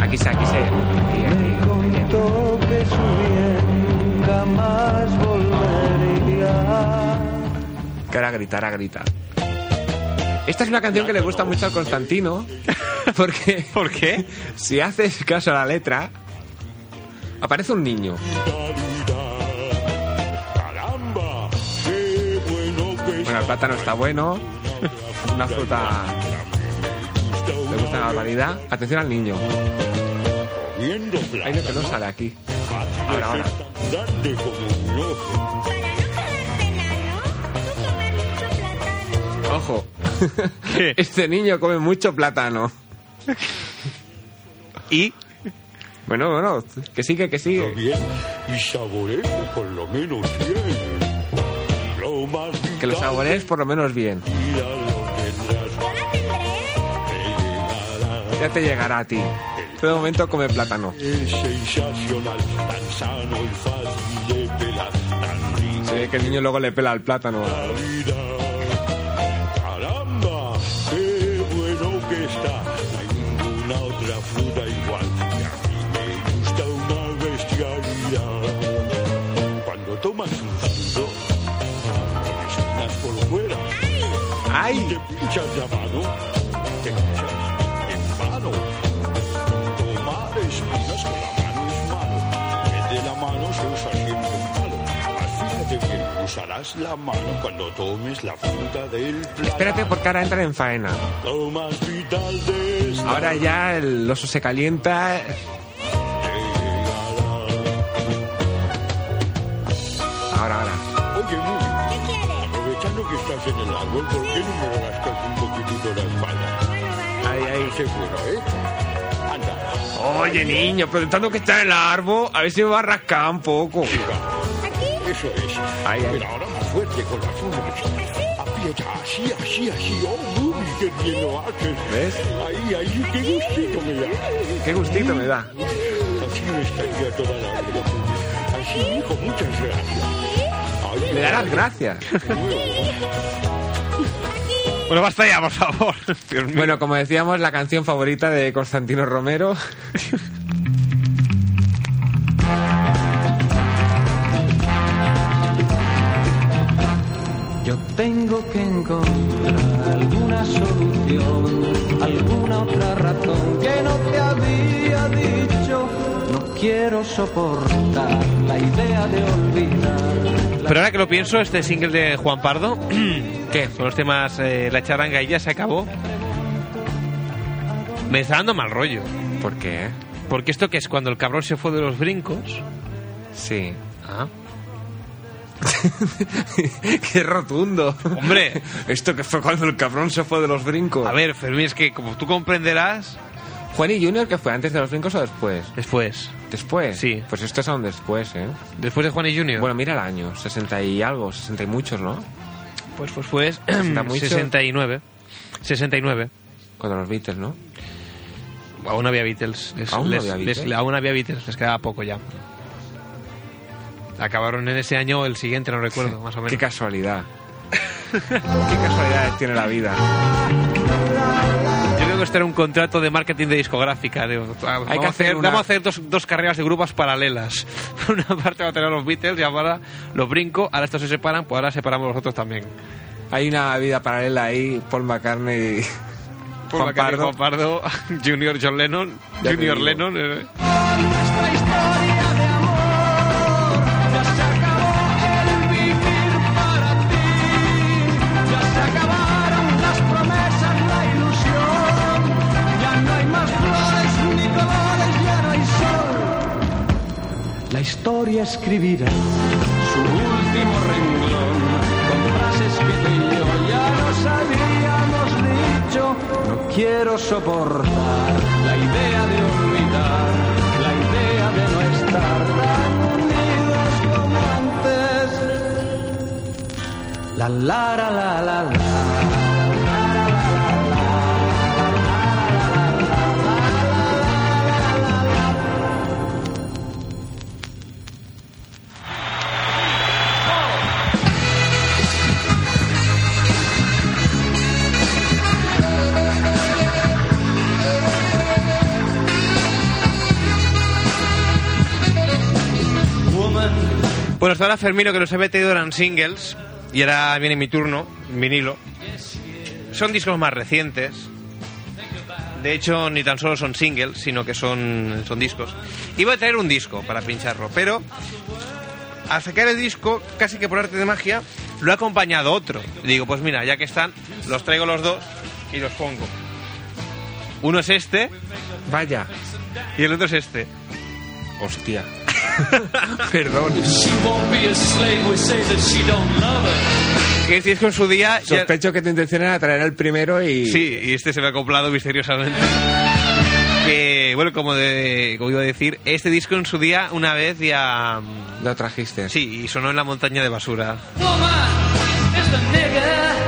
Aquí se, aquí se. Bien jamás volvería Que ahora grita, ahora grita. Esta es una canción que le gusta mucho al Constantino Porque ¿Por qué? si haces caso a la letra, aparece un niño. Bueno el plátano está bueno. Una fruta le gusta la barbaridad. Atención al niño. Hay lo que no sale aquí. Ahora, ahora. ojo. Ojo. Este niño come mucho plátano. ¿Y? Bueno, bueno, que sigue, que sigue. bien y saborejo por lo menos bien. Lo más Que lo saborees por lo menos bien. Ya te llegará a ti. Pero de momento come plátano. Es sensacional, tan sano y fácil de pelar, tan rico Se ve que el niño luego le pela el plátano. la vida. Caramba, qué bueno que está. No hay ninguna otra fruta igual. Y a mí me gusta una bestialidad. Cuando tomas un fruto, espinas por fuera. ¡Ay! Te pinchas la usarás la mano cuando tomes la fruta del plátano. Espérate porque ahora entra en faena. Lo más vital de esta Ahora ya el oso se calienta. Ahora, ahora. Oye, Muri, aprovechando que estás en el árbol, ¿por qué no me rascas un poquitito la espalda? Ahí, ahí. Seguro, ¿eh? Anda. Oye, niño, pero tanto que está en el árbol, a ver si me va a rascar un poco. Eso es. Ahí. Pero ahora más fuerte con las uñas. Aprieta así, así, así. Oh, Muri, qué bien lo haces. ¿Ves? Ahí, ahí, qué gustito me da. Qué gustito me da. Así me estaría toda la vida. Así, hijo, muchas gracias. Ay, Me da las gracias. Bueno, basta ya, por favor. Bueno, como decíamos, la canción favorita de Constantino Romero. tengo que encontrar alguna solución, alguna otra razón que no te había dicho. No quiero soportar la idea de olvidar. Pero ahora que lo pienso, este single de Juan Pardo, ¿qué? Con los temas eh, La charanga y ya se acabó. Me está dando mal rollo. ¿Por qué? Porque esto que es cuando el cabrón se fue de los brincos. Sí. Ah. Qué rotundo. Hombre. Esto que fue cuando el cabrón se fue de los brincos. A ver, Fermín, es que como tú comprenderás. Juan y Junior, que fue antes de los brincos o después? Después. ¿Después? Sí. Pues esto es aún después, ¿eh? Después de Juan y Junior. Bueno, mira el año, 60 y algo, 60 y muchos, ¿no? pues pues fue 60 mucho. 69. 69. Cuando los Beatles, ¿no? Aún había Beatles. Les- ¿Aún no les- había les- Beatles? aún había Beatles, les quedaba poco ya. Acabaron en ese año o el siguiente, no recuerdo, más o menos. Qué casualidad. Qué casualidades tiene la vida. Yo creo que esto era un contrato de marketing de discográfica. vamos, que a hacer hacer, una- vamos a hacer dos, dos carreras de grupos paralelas. Una parte va a tener los Beatles y ahora los brinco. Ahora estos se separan, pues ahora separamos los otros también. Hay una vida paralela ahí, Paul McCartney y Paul Juan McCartney, Pardo. Juan Pardo, Junior John Lennon, Ya Junior. Lennon. eh. Historia escribirá su último renglón con frases que ya nos habíamos dicho. No quiero soportar la idea de olvidar, la idea de no estar tan unidos como antes. La la la la la la. Bueno, hasta ahora Fermino que nos había traído eran singles y ahora viene mi turno, vinilo. Son discos más recientes. De hecho, ni tan solo son singles, sino que son, son discos. Iba a traer un disco para pincharlo, pero al sacar el disco, casi que por arte de magia, lo ha acompañado otro. Y digo, pues mira, ya que están, los traigo los dos y los pongo. Uno es este. Vaya. Y el otro es este. Hostia. Perdón. Que este disco en su día... ya- Sospecho que tu intención era traer el primero y... Sí, y este se me ha acoplado misteriosamente. Que, bueno, como, de, como iba a decir, este disco en su día una vez ya... mm, Lo trajiste. Sí, y sonó en la montaña de basura. is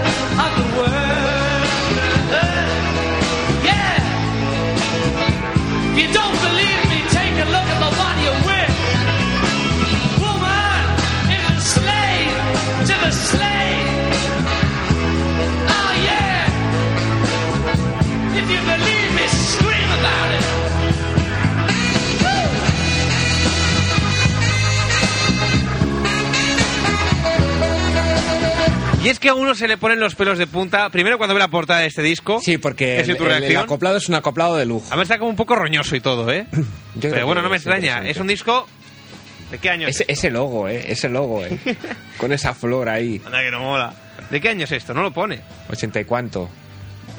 Y es que a uno se le ponen los pelos de punta, primero cuando ve la portada de este disco. Sí, porque ¿Es el, tu el- el acoplado es un acoplado de lujo. A ver, está como un poco roñoso y todo, ¿eh? Pero bueno, no me extraña. Es un disco... ¿De qué año es? Ese, ese logo, ¿eh? Ese logo, ¿eh? Con esa flor ahí. Anda que no mola. ¿De qué año es esto? No lo pone. ¿80 y cuánto?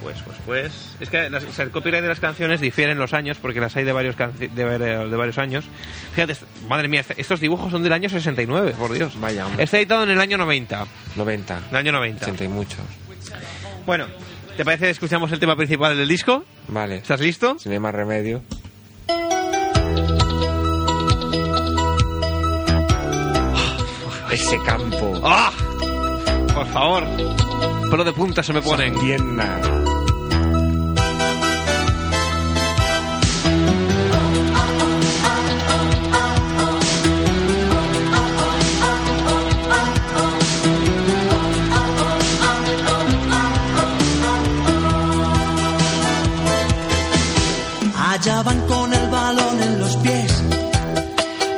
Pues, pues, pues. Es que las- o sea, el copyright de las canciones difieren los años porque las hay de varios, de, var- de varios años. Fíjate, madre mía, este- estos dibujos son del año 69, por Dios. Vaya, hombre. Está editado en el año 90. 90. El año 90. 80 y muchos. Bueno, ¿te parece que escuchamos el tema principal del disco? Vale. ¿Estás listo? Si no hay más remedio. Ese campo. ¡Ah! Por favor. Pelo de punta se me ponen. Pierna. Allá van con el balón en los pies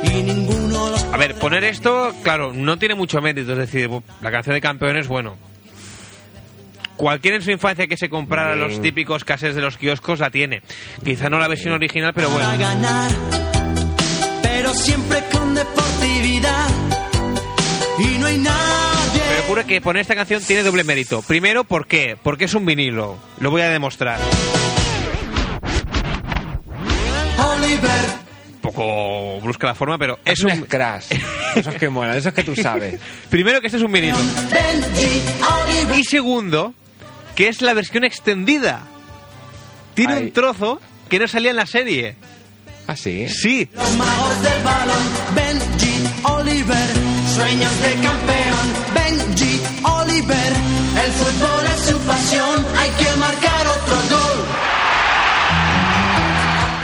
y ninguno los A ver, poner esto, claro, no tiene mucho mérito. Es decir, la canción de campeones, bueno. Cualquiera en su infancia que se comprara los típicos cassettes de los kioscos la tiene. Quizá no la versión original, pero para bueno. ganar, pero siempre con deportividad y no hay nadie. Me ocurre que poner esta canción tiene doble mérito. Primero, ¿por qué? Porque es un vinilo. Lo voy a demostrar. Oliver, Un poco brusca la forma, pero Es es un crash. Esos que molan, esos que tú sabes. Primero, que este es un vinilo. Y segundo, que es la versión extendida. Tiene Ahí. un trozo que no salía en la serie. ¿Ah, sí? Sí. Los magos del balón, Benji, Oliver, sueños de campeón,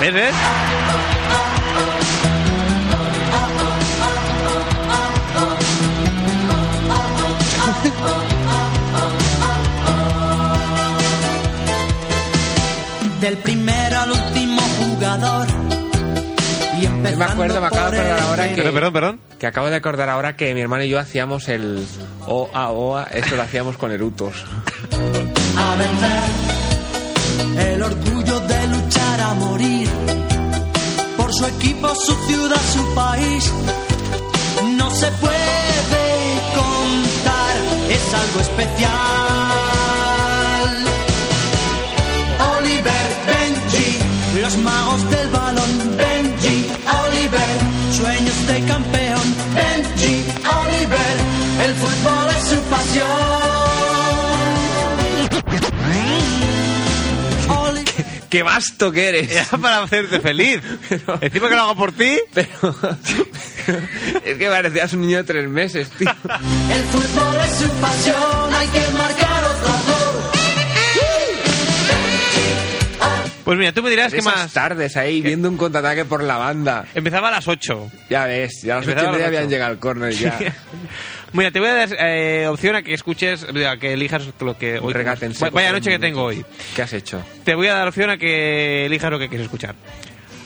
¿Ves, ves? Del primero al último jugador. Y Yo me acuerdo, me acabo de acordar ahora que... Perdón, perdón. Que acabo de acordar ahora que mi hermano y yo hacíamos el OA OA, esto lo hacíamos con erutos. a vencer. El orgullo morir por su equipo, su ciudad, su país. No se puede contar, es algo especial. Oliver, Benji, los magos del balón. Benji, Oliver, sueños de campeón. Benji, Oliver, el fútbol es su pasión. ¡Qué vasto que eres! Era para hacerte feliz. Encima que lo hago por ti. Pero... es que parecías un niño de tres meses, tío. El fútbol es su pasión, hay que marcar Pues mira, tú me dirás que más. tardes ahí viendo un contraataque por la banda. Empezaba a las 8. Ya ves, ya a las ocho Empezaba y media habían llegado al córner ya. Mira, te voy a dar eh, opción a que escuches, a que elijas lo que hoy. seco Vaya noche que tengo hoy. ¿Qué has hecho? Te voy a dar opción a que elijas lo que quieres escuchar.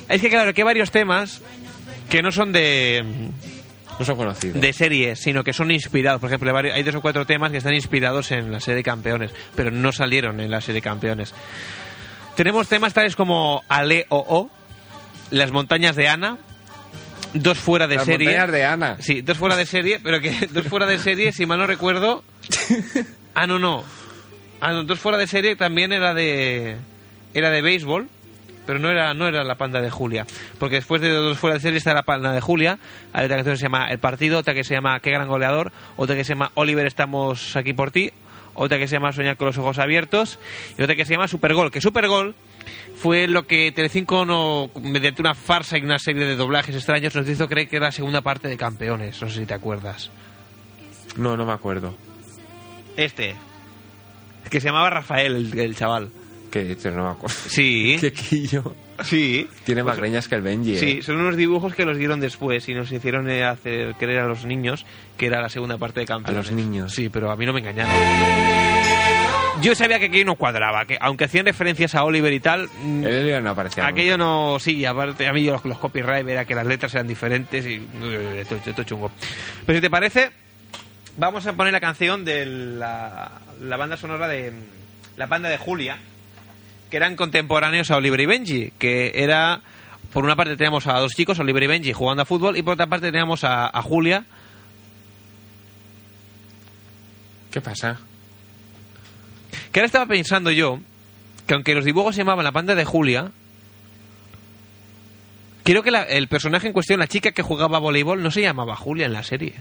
Es que claro, que hay varios temas que no son de, No son conocidos. de series, sino que son inspirados. Por ejemplo, hay dos o cuatro temas que están inspirados en la serie de campeones, pero no salieron en la serie de campeones. Tenemos temas tales como Ale o O, Las montañas de Ana, dos fuera de Las serie. montañas de Ana. Sí, dos fuera de serie, pero que dos fuera de serie, si mal no recuerdo. Ah, no, no. Ah, no, dos fuera de serie también era de era de béisbol, pero no era no era la panda de Julia, porque después de dos fuera de serie está la panda de Julia, hay otra canción que se llama El partido, otra que se llama Qué gran goleador, otra que se llama Oliver estamos aquí por ti, otra que se llama Soñar con los ojos abiertos y otra que se llama Supergol, que Supergol fue lo que Telecinco no, mediante una farsa y una serie de doblajes extraños nos hizo creer que era la segunda parte de Campeones, no sé si te acuerdas. No, no me acuerdo. Este, que se llamaba Rafael, el, el chaval. Que dices, no me acuerdo. Sí. Qué quillo. Sí. Tiene más greñas que el Benji, ¿eh? Sí, son unos dibujos que los dieron después y nos hicieron eh, hacer creer a los niños que era la segunda parte de Campeones. A los niños. Sí, pero a mí no me engañaron. Yo sabía que aquello no cuadraba, que aunque hacían referencias a Oliver y tal, mm, Oliver no aparecía. aquello no... Sí, aparte a mí los, los copyright era que las letras eran diferentes y... eh, Esto, esto es chungo. Pero si te parece, vamos a poner la canción de la, la banda sonora de la banda de Julia, que eran contemporáneos a Oliver y Benji, que era, por una parte teníamos a dos chicos, Oliver y Benji, jugando a fútbol, y por otra parte teníamos a, a Julia. ¿Qué pasa? Que ahora estaba pensando yo, que aunque los dibujos se llamaban la banda de Julia, creo que la- el personaje en cuestión, la chica que jugaba voleibol, no se llamaba Julia en la serie.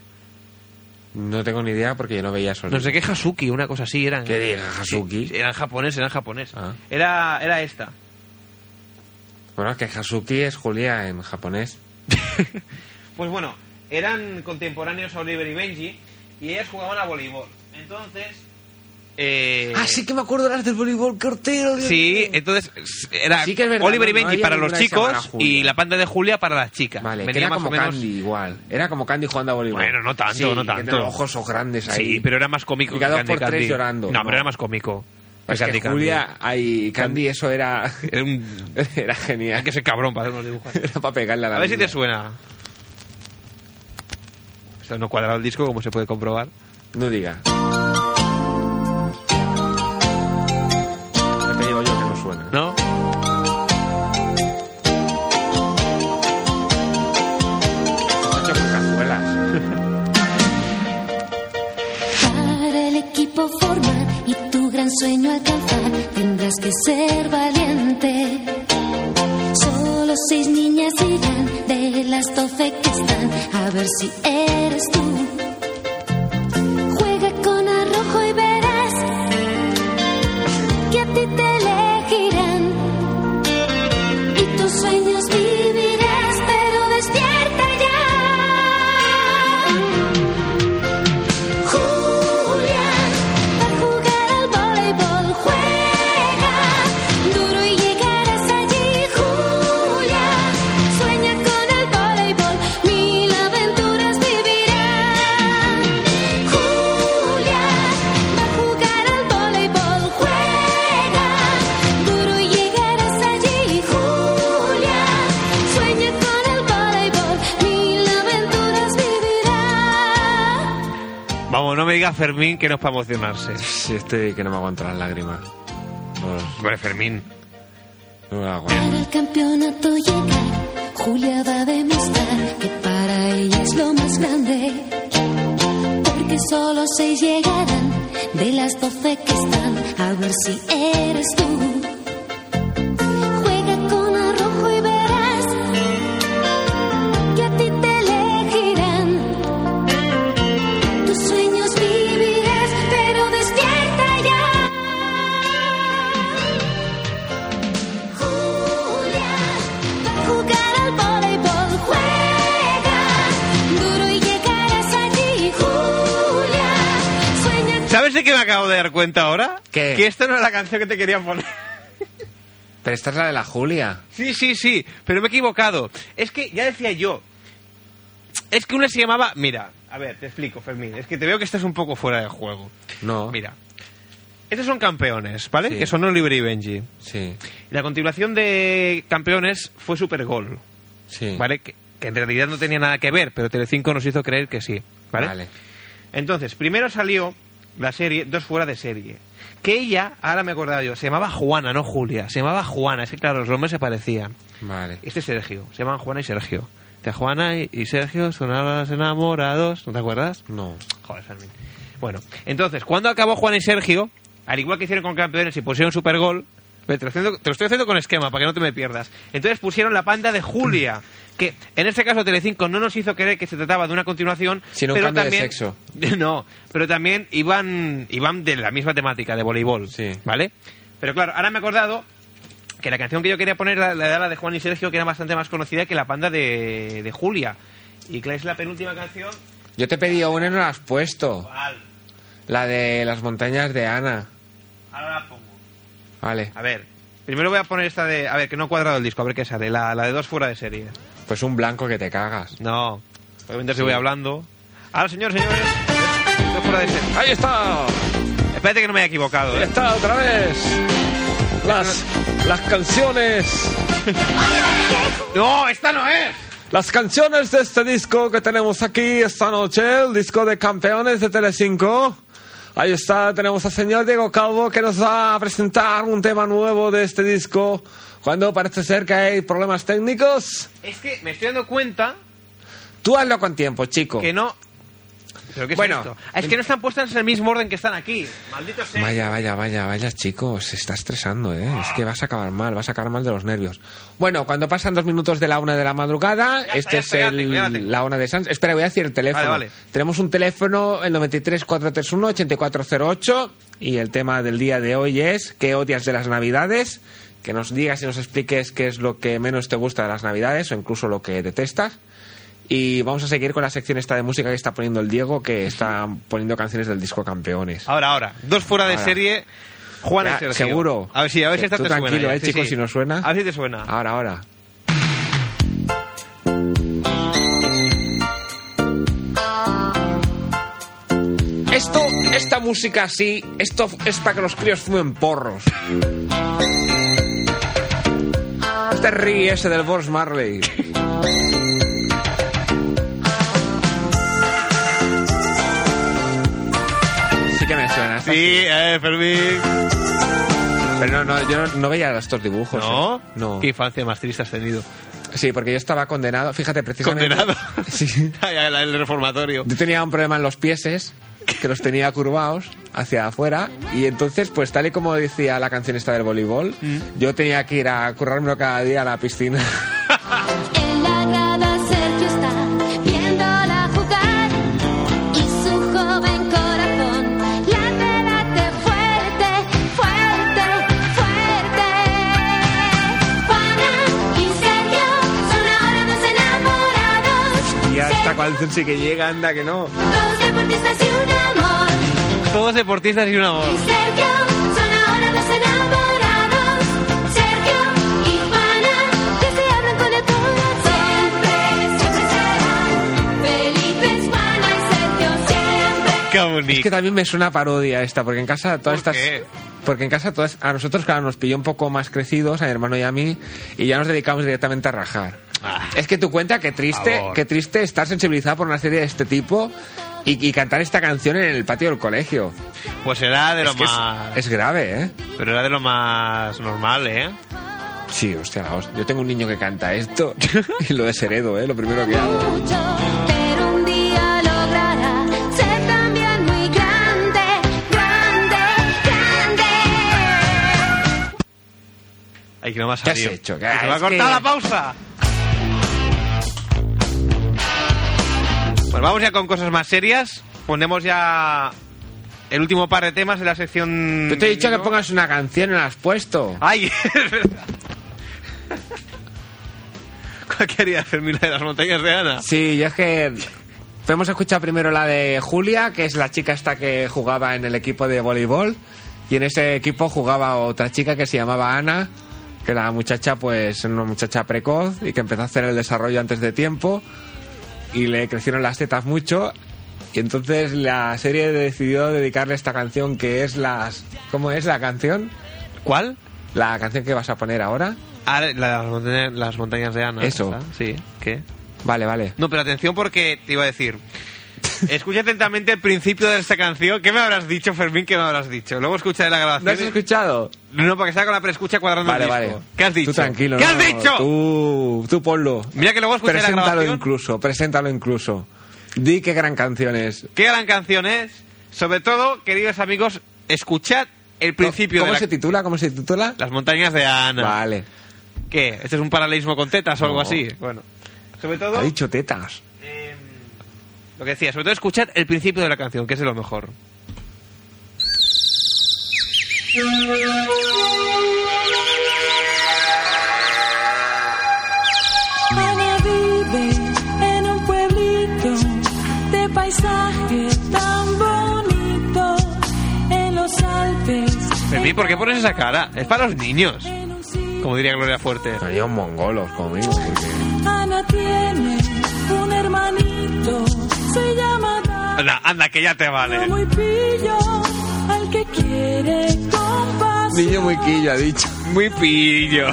No tengo ni idea porque yo no veía eso. No sé qué Hasuki, una cosa así, eran. ¿Qué diga Hasuki? Eran japonés, eran japonés. Ah. Era, era esta. Bueno, es que Hasuki es Julia en japonés. Pues bueno, eran contemporáneos a Oliver y Benji y ellas jugaban a voleibol. Entonces. Eh, Ah, sí que me acuerdo de las del voleibol, Dios Sí, entonces era Sí que verdad, Oliver y no, no Benji había para los que chicos y la panda de Julia para las chicas. Vale, que Venía era más como o menos- Candy igual. Era como Candy jugando a voleibol. Bueno, no tanto, Sí, no que tanto. los ojos grandes ahí. Sí, pero era más cómico Y que cada dos Candy por tres Candy. llorando. No, No. pero era más cómico. Es Candy que Candy. Julia, ay, Candy, eso era... Era, un... era genial. Hay que ser cabrón para hacer unos dibujos. Era para pegarle a la A ver si vida. te suena. Esto no cuadrado el disco, como se puede comprobar. No digas. No. Para el equipo formar y tu gran sueño alcanzar, tendrás que ser valiente. Solo seis niñas irán de las doce que están, a ver si eres tú. Juega con arrojo y verás que a ti te elegirán. Y tus diga Fermín que no es para emocionarse. Sí, estoy que no me aguanto las lágrimas. No, Hombre, Fermín. no me aguanto. Para el campeonato llegar, Julia va a demostrar que para ella es lo más grande. Porque solo seis llegarán de las doce que están, a ver si eres tú. Sueña ¿Sabes de qué me acabo de dar cuenta ahora? ¿Qué? Que esta no es la canción que te quería poner. Pero esta es la de la Julia. Sí, sí, sí, pero me he equivocado. Es que ya decía yo. Es que una se llamaba. Mira, a ver, te explico, Fermín. Es que te veo que estás un poco fuera de juego. No. Mira. Estos son campeones, ¿vale? Sí. Que son Oliver y Benji. Sí, la continuación de campeones fue Supergol, sí. ¿vale? Que, que en realidad no tenía nada que ver, pero Telecinco nos hizo creer que sí, ¿vale? Vale. Entonces, primero salió la serie Dos fuera de serie. Que ella, ahora me he acordado yo, se llamaba Juana, no Julia. Se llamaba Juana, es que claro, los nombres se parecían. Vale. Este es Sergio, se llaman Juana y Sergio. De Juana y, y Sergio son ahora los enamorados, ¿no te acuerdas? No. Joder, Fermín. Bueno, entonces, cuando acabó Juana y Sergio, al igual que hicieron con campeones y pusieron super gol, te lo, estoy haciendo, te lo estoy haciendo con esquema para que no te me pierdas. Entonces pusieron la panda de Julia, que en este caso Telecinco no nos hizo creer que se trataba de una continuación, Sino un pero cambio de también, sexo. No, pero también iban, iban de la misma temática, de voleibol, ¿vale? Pero claro, ahora me he acordado que la canción que yo quería poner la, la, la de Juan y Sergio, que era bastante más conocida que la panda de, de Julia. Y que es la penúltima canción. Yo te pedido una y no la has puesto. ¿Cuál? La de las montañas de Ana. Ahora la pongo. Vale. A ver, primero voy a poner esta de. A ver, que no he cuadrado el disco, a ver qué sale. La, la de dos fuera de serie. Pues un blanco que te cagas. No. Obviamente Sí. voy hablando. Ahora, señor, señores. Dos fuera de serie. ¡Ahí está! Espérate que no me haya equivocado. Ahí ¿eh? está otra vez. Las, las canciones. ¡No, esta no es! Las canciones de este disco que tenemos aquí esta noche, el disco de campeones de Telecinco. Ahí está, tenemos al señor Diego Calvo que nos va a presentar un tema nuevo de este disco. Cuando parece ser que hay problemas técnicos. Es que me estoy dando cuenta Tú hazlo con tiempo, chico. que no. ¿Pero qué es Bueno, esto? Es que no están puestas en el mismo orden que están aquí. Maldito sea. Vaya, vaya, vaya, vaya, chico, se está estresando, ¿eh? Es que vas a acabar mal, vas a acabar mal de los nervios. Bueno, cuando pasan dos minutos de la una de la madrugada, Ya este está, ya es está, el, la una de Sans. Espera, voy a decir el teléfono. Vale, vale. Tenemos un teléfono, el 93 431 8408, y el tema del día de hoy es ¿qué odias de las navidades? Que nos digas y nos expliques qué es lo que menos te gusta de las navidades o incluso lo que detestas. Y vamos a seguir con la sección esta de música que está poniendo el Diego, que está poniendo canciones del disco Campeones. Ahora, ahora. Dos fuera de Ahora. serie. Juan Ya, seguro. A ver si, a ver si esta te tranquilo, suena. ya. eh, Sí, chicos, sí. si no suena. A ver si te suena. Ahora, ahora. Esto, esta música así, esto es para que los críos fumen porros. Este ríe ese del Boss Marley. Sí, eh, Fermín. Pero no, no, yo no, no veía estos dibujos. ¿No? ¿eh? No. ¿Qué infancia más triste has tenido? Sí, porque yo estaba condenado. Fíjate, precisamente. ¿Condenado? Sí. El reformatorio. Yo tenía un problema en los pieses, que los tenía curvados hacia afuera, y entonces, pues tal y como decía la canción esta del voleibol, Mm. yo tenía que ir a currármelo cada día a la piscina. canción sí que llega, anda que no. dos deportistas y un amor. Todos deportistas y un amor. Y Sergio son ahora dos enamorados, Sergio y Juana que se hablan con el corazón. Siempre, siempre serán felices Juana y Sergio siempre. Qué bonito. Es que también me suena a parodia esta, porque en casa todas ¿Por estas... qué? Porque en casa todas... A nosotros, claro, nos pilló un poco más crecidos, a mi hermano y a mí, y ya nos dedicamos directamente a rajar. Ah. Es que tú cuenta que triste, que triste estar sensibilizado por una serie de este tipo y, y cantar esta canción en el patio del colegio. Pues será de lo Es que es- más. es grave, ¿eh? Pero era de lo más normal, ¿eh? Sí, hostia, la hostia. yo tengo un niño que canta esto y lo desheredo, ¿eh? Lo primero que hago. Ay, que no me ha ¿Qué has salido. hecho? Que se me ha cortado que- la pausa. Pues vamos ya con cosas más serias. Ponemos ya el último par de temas de la sección. Yo te he dicho que pongas una canción y la has puesto. ¡Ay! Es verdad. ¿Cuál quería Fermín? ¿La de las montañas de Ana? Sí, yo es que hemos escuchado primero la de Julia, que es la chica esta que jugaba en el equipo de voleibol. Y en ese equipo jugaba otra chica que se llamaba Ana, que la muchacha, pues, una muchacha precoz y que empezó a hacer el desarrollo antes de tiempo. Y le crecieron las tetas mucho. Y entonces la serie decidió dedicarle esta canción que es las. ¿Cómo es la canción? ¿Cuál? La canción que vas a poner ahora. Ah, la de las montañas, las montañas de Ana. Eso. Sí, ¿qué? Vale, vale. No, pero atención porque te iba a decir. Escucha atentamente el principio de esta canción. ¿Qué me habrás dicho, Fermín? ¿Qué me habrás dicho? Luego escucharé la grabación. ¿No has escuchado? No, porque está con la preescucha cuadrando Vale, el vale. disco. ¿Qué has dicho? Tú tranquilo. ¿Qué no, has dicho? Tú, tú ponlo. Mira que luego escucharé la Preséntalo grabación. incluso, preséntalo incluso. Di qué gran canción es. Qué gran canción es. Sobre todo, queridos amigos, escuchad el principio ¿Cómo de la- se titula? ¿Cómo se titula? Las montañas de Ana. Vale. ¿Qué? ¿Este es un paralelismo con tetas o algo No. así? Bueno. Sobre todo, Ha dicho tetas. Lo que decía, sobre todo escuchad el principio de la canción, que es de lo mejor. Ana vive en un pueblito de paisaje tan bonito en los Alpes. Fermín, ¿por qué pones esa cara? Es para los niños. Como diría Gloria Fuerte. Son mongolos conmigo. Ana tiene un hermanito, se llama Dan, Anda, anda, que ya te vale. muy pillo, al que quiere compás. Niño muy quillo, ha dicho. Muy pillo.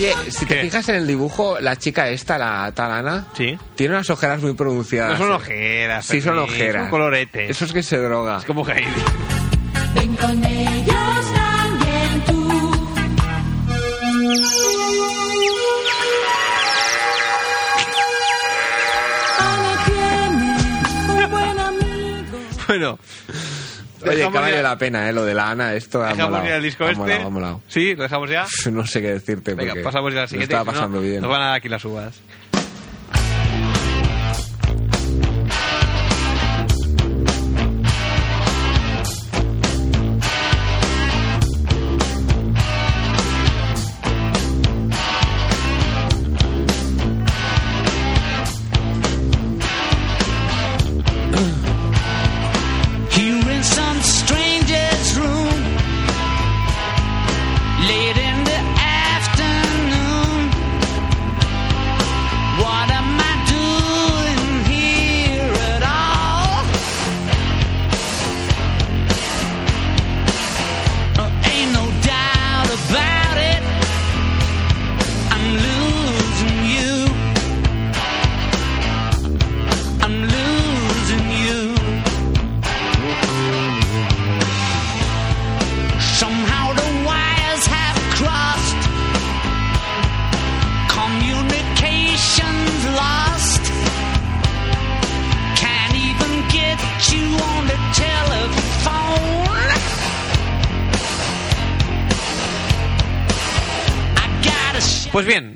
Oye, si te fijas en el dibujo, la chica esta, la talana, ¿Sí? tiene unas ojeras muy pronunciadas. No son ojeras. Sí, son ojeras. Son coloretes. Eso es que se droga. Es como Heidi. Ven con ellos también tú. Tiene un buen amigo. Bueno. Oye, que ya- la pena, ¿eh? Lo de la Ana, esto ha Dejamos molado. ya el disco ha este. molado, ha molado. Sí, lo dejamos ya. No sé qué decirte Venga, porque pasamos ya a la lo siguiente. estaba si no, pasando bien. Nos van a dar aquí las uvas.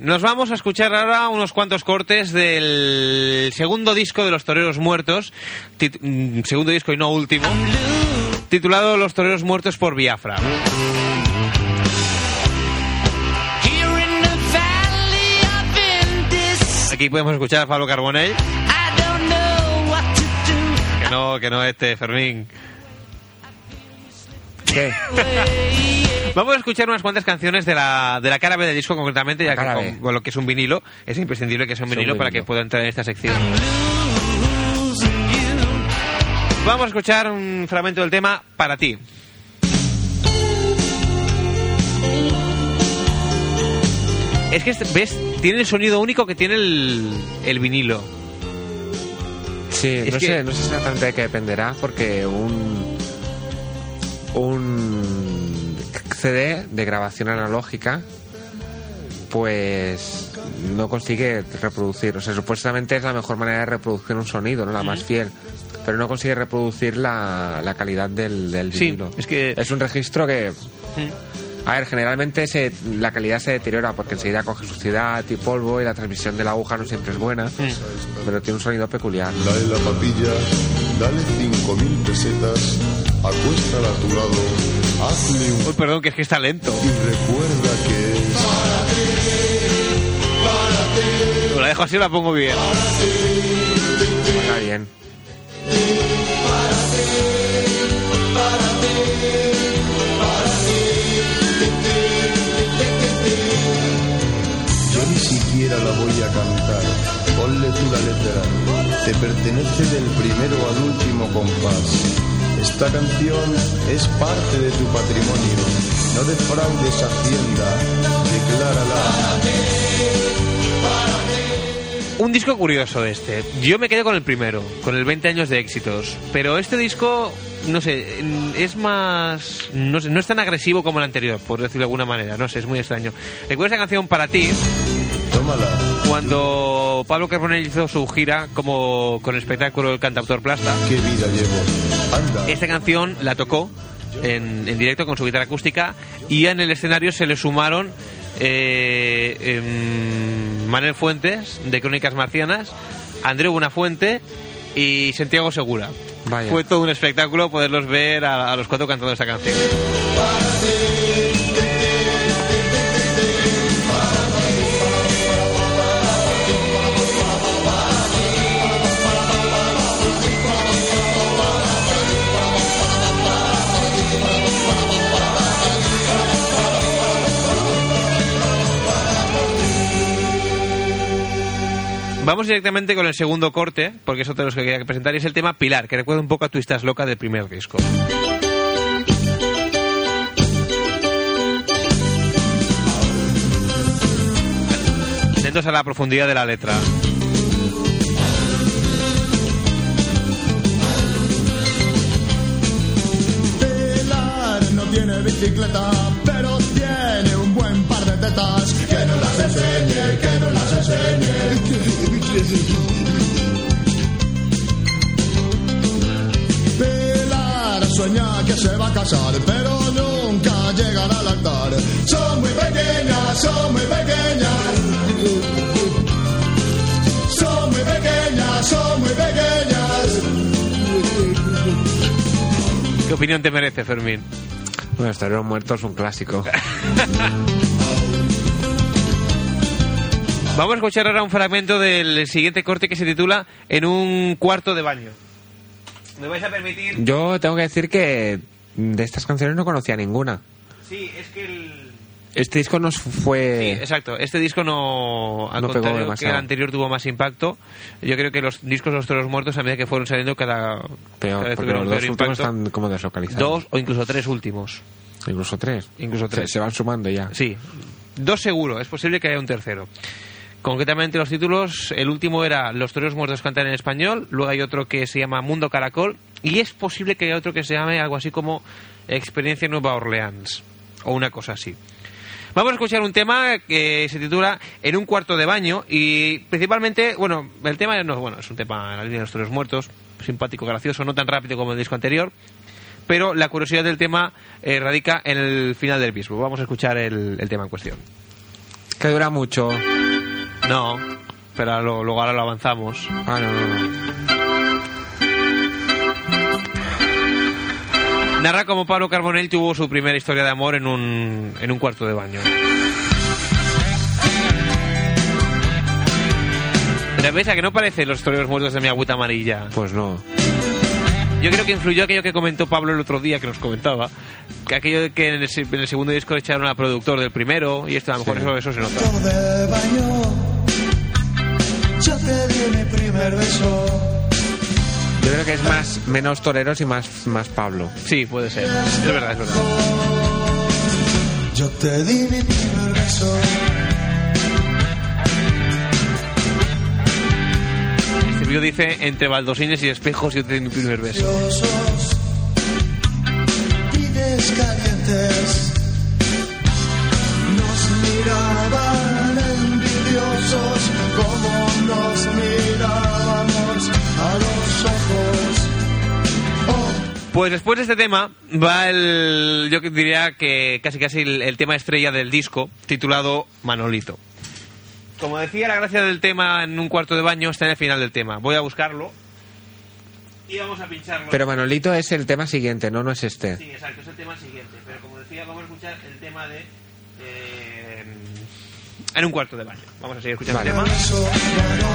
Nos vamos a escuchar ahora unos cuantos cortes del segundo disco de Los Toreros Muertos, mm, segundo disco y no último, titulado Los Toreros Muertos por Biafra. Aquí podemos escuchar a Pablo Carbonell, que no, que no este Fermín. ¿Qué? Vamos a escuchar unas cuantas canciones de la, de la cara B del disco concretamente, ya que con, lo que es un vinilo, es imprescindible que sea un vinilo para que pueda entrar en esta sección. Vamos a escuchar un fragmento del tema para ti. Es que, ¿ves? Tiene el sonido único que tiene el, el vinilo. Sí, Es no, que- sé, no sé exactamente de qué dependerá, porque un, un CD de grabación analógica, pues no consigue reproducir. O sea, supuestamente es la mejor manera de reproducir un sonido, no la más fiel. Pero no consigue reproducir la, la calidad del, del Sí, vinilo. es que- Es un registro que... A ver, generalmente se, la calidad se deteriora porque enseguida coge suciedad y polvo y la transmisión de la aguja no siempre es buena, pero tiene un sonido peculiar. Dale la papilla, dale cinco mil pesetas, acuéstala a tu lado, hazle un... Uy, perdón, que es que está lento. Y recuerda que es... La dejo así la pongo bien. Está bien. Yo ni siquiera la voy a cantar. Ponle tú la letra. Te pertenece del primero al último compás. Esta canción es parte de tu patrimonio. No defraudes Hacienda. Declárala. Un disco curioso este. Yo me quedo con el primero, con el 20 años de éxitos. Pero este disco, no sé, es más. No, sé, no es tan agresivo como el anterior, por decirlo de alguna manera. No sé, es muy extraño. Recuerdo esa canción para ti. Tómala. Cuando Pablo Carbonell hizo su gira como con el espectáculo El Cantautor Plasta. ¿Qué vida llevo? Anda. Esta canción la tocó en, en directo con su guitarra acústica y en el escenario se le sumaron eh, em, Manuel Fuentes de Crónicas Marcianas, Andreu Buenafuente y Santiago Segura. Vaya. Fue todo un espectáculo poderlos ver a, a los cuatro cantando esta canción. Vamos directamente con el segundo corte, porque es otro de los que quería presentar, y es el tema Pilar, que recuerda un poco a Tu Estás Loca del primer disco. Atentos a la profundidad de la letra. Pilar sueña que se va a casar, pero nunca llegará al altar. Son muy pequeñas, son muy pequeñas. Son muy pequeñas, son muy pequeñas. ¿Qué opinión te merece, Fermín? Bueno, Estarían Muertos es un clásico. Vamos a escuchar ahora un fragmento del siguiente corte que se titula En un cuarto de baño. ¿Me vais a permitir? Yo tengo que decir que de estas canciones no conocía ninguna. Sí, es que el... Este disco nos fue... Exacto, este disco no, al No pegó contrario que demasiado. el anterior tuvo más impacto. Yo creo que los discos de los toros muertos a medida que fueron saliendo cada, Peor, cada vez porque tuvieron los dos peor últimos impacto. están como deslocalizados. Dos o incluso tres últimos. Incluso tres. Incluso tres. Se, se van sumando ya. Sí, dos seguro, es posible que haya un tercero. Concretamente los títulos, el último era Los toreros muertos cantan en español, luego hay otro que se llama Mundo Caracol y es posible que haya otro que se llame algo así como Experiencia Nueva Orleans o una cosa así. Vamos a escuchar un tema que se titula En un cuarto de baño y principalmente, bueno, el tema no, bueno, es un tema en la línea de los toreros muertos, simpático, gracioso, no tan rápido como el disco anterior, pero la curiosidad del tema eh, radica en el final del mismo. Vamos a escuchar el tema en cuestión. Que dura mucho. No, pero lo- luego ahora lo avanzamos. Ah, no, no, no. Narra como Pablo Carbonell tuvo su primera historia de amor en un, en un cuarto de baño. Pero ves a que no parece los toreros muertos de mi agüita amarilla. Pues no. Yo creo que influyó aquello que comentó Pablo el otro día, que nos comentaba. Que aquello de que en el, se- en el segundo disco echaron al productor del primero, y esto a lo mejor Sí. eso, eso se nota. de baño. Yo te di mi primer beso. Yo creo que es más menos toreros y más, más Pablo. Sí, puede ser. Es verdad, es verdad. Yo te di mi primer beso. Vídeo dice entre baldosines y espejos yo di mi primer beso. Preciosos y descalientes. Nos miraban envidiosos como nos mirábamos a los ojos. Pues después de este tema va el, yo diría que casi casi el, el tema estrella del disco, titulado Manolito. Como decía, la gracia del tema en un cuarto de baño está en el final del tema. Voy a buscarlo y vamos a pincharlo. Pero Manolito es el tema siguiente, no, no es este. Sí, exacto, es el tema siguiente. Pero como decía, vamos a escuchar el tema de... eh, en un cuarto de baño. Vamos a seguir escuchando Vale. el tema.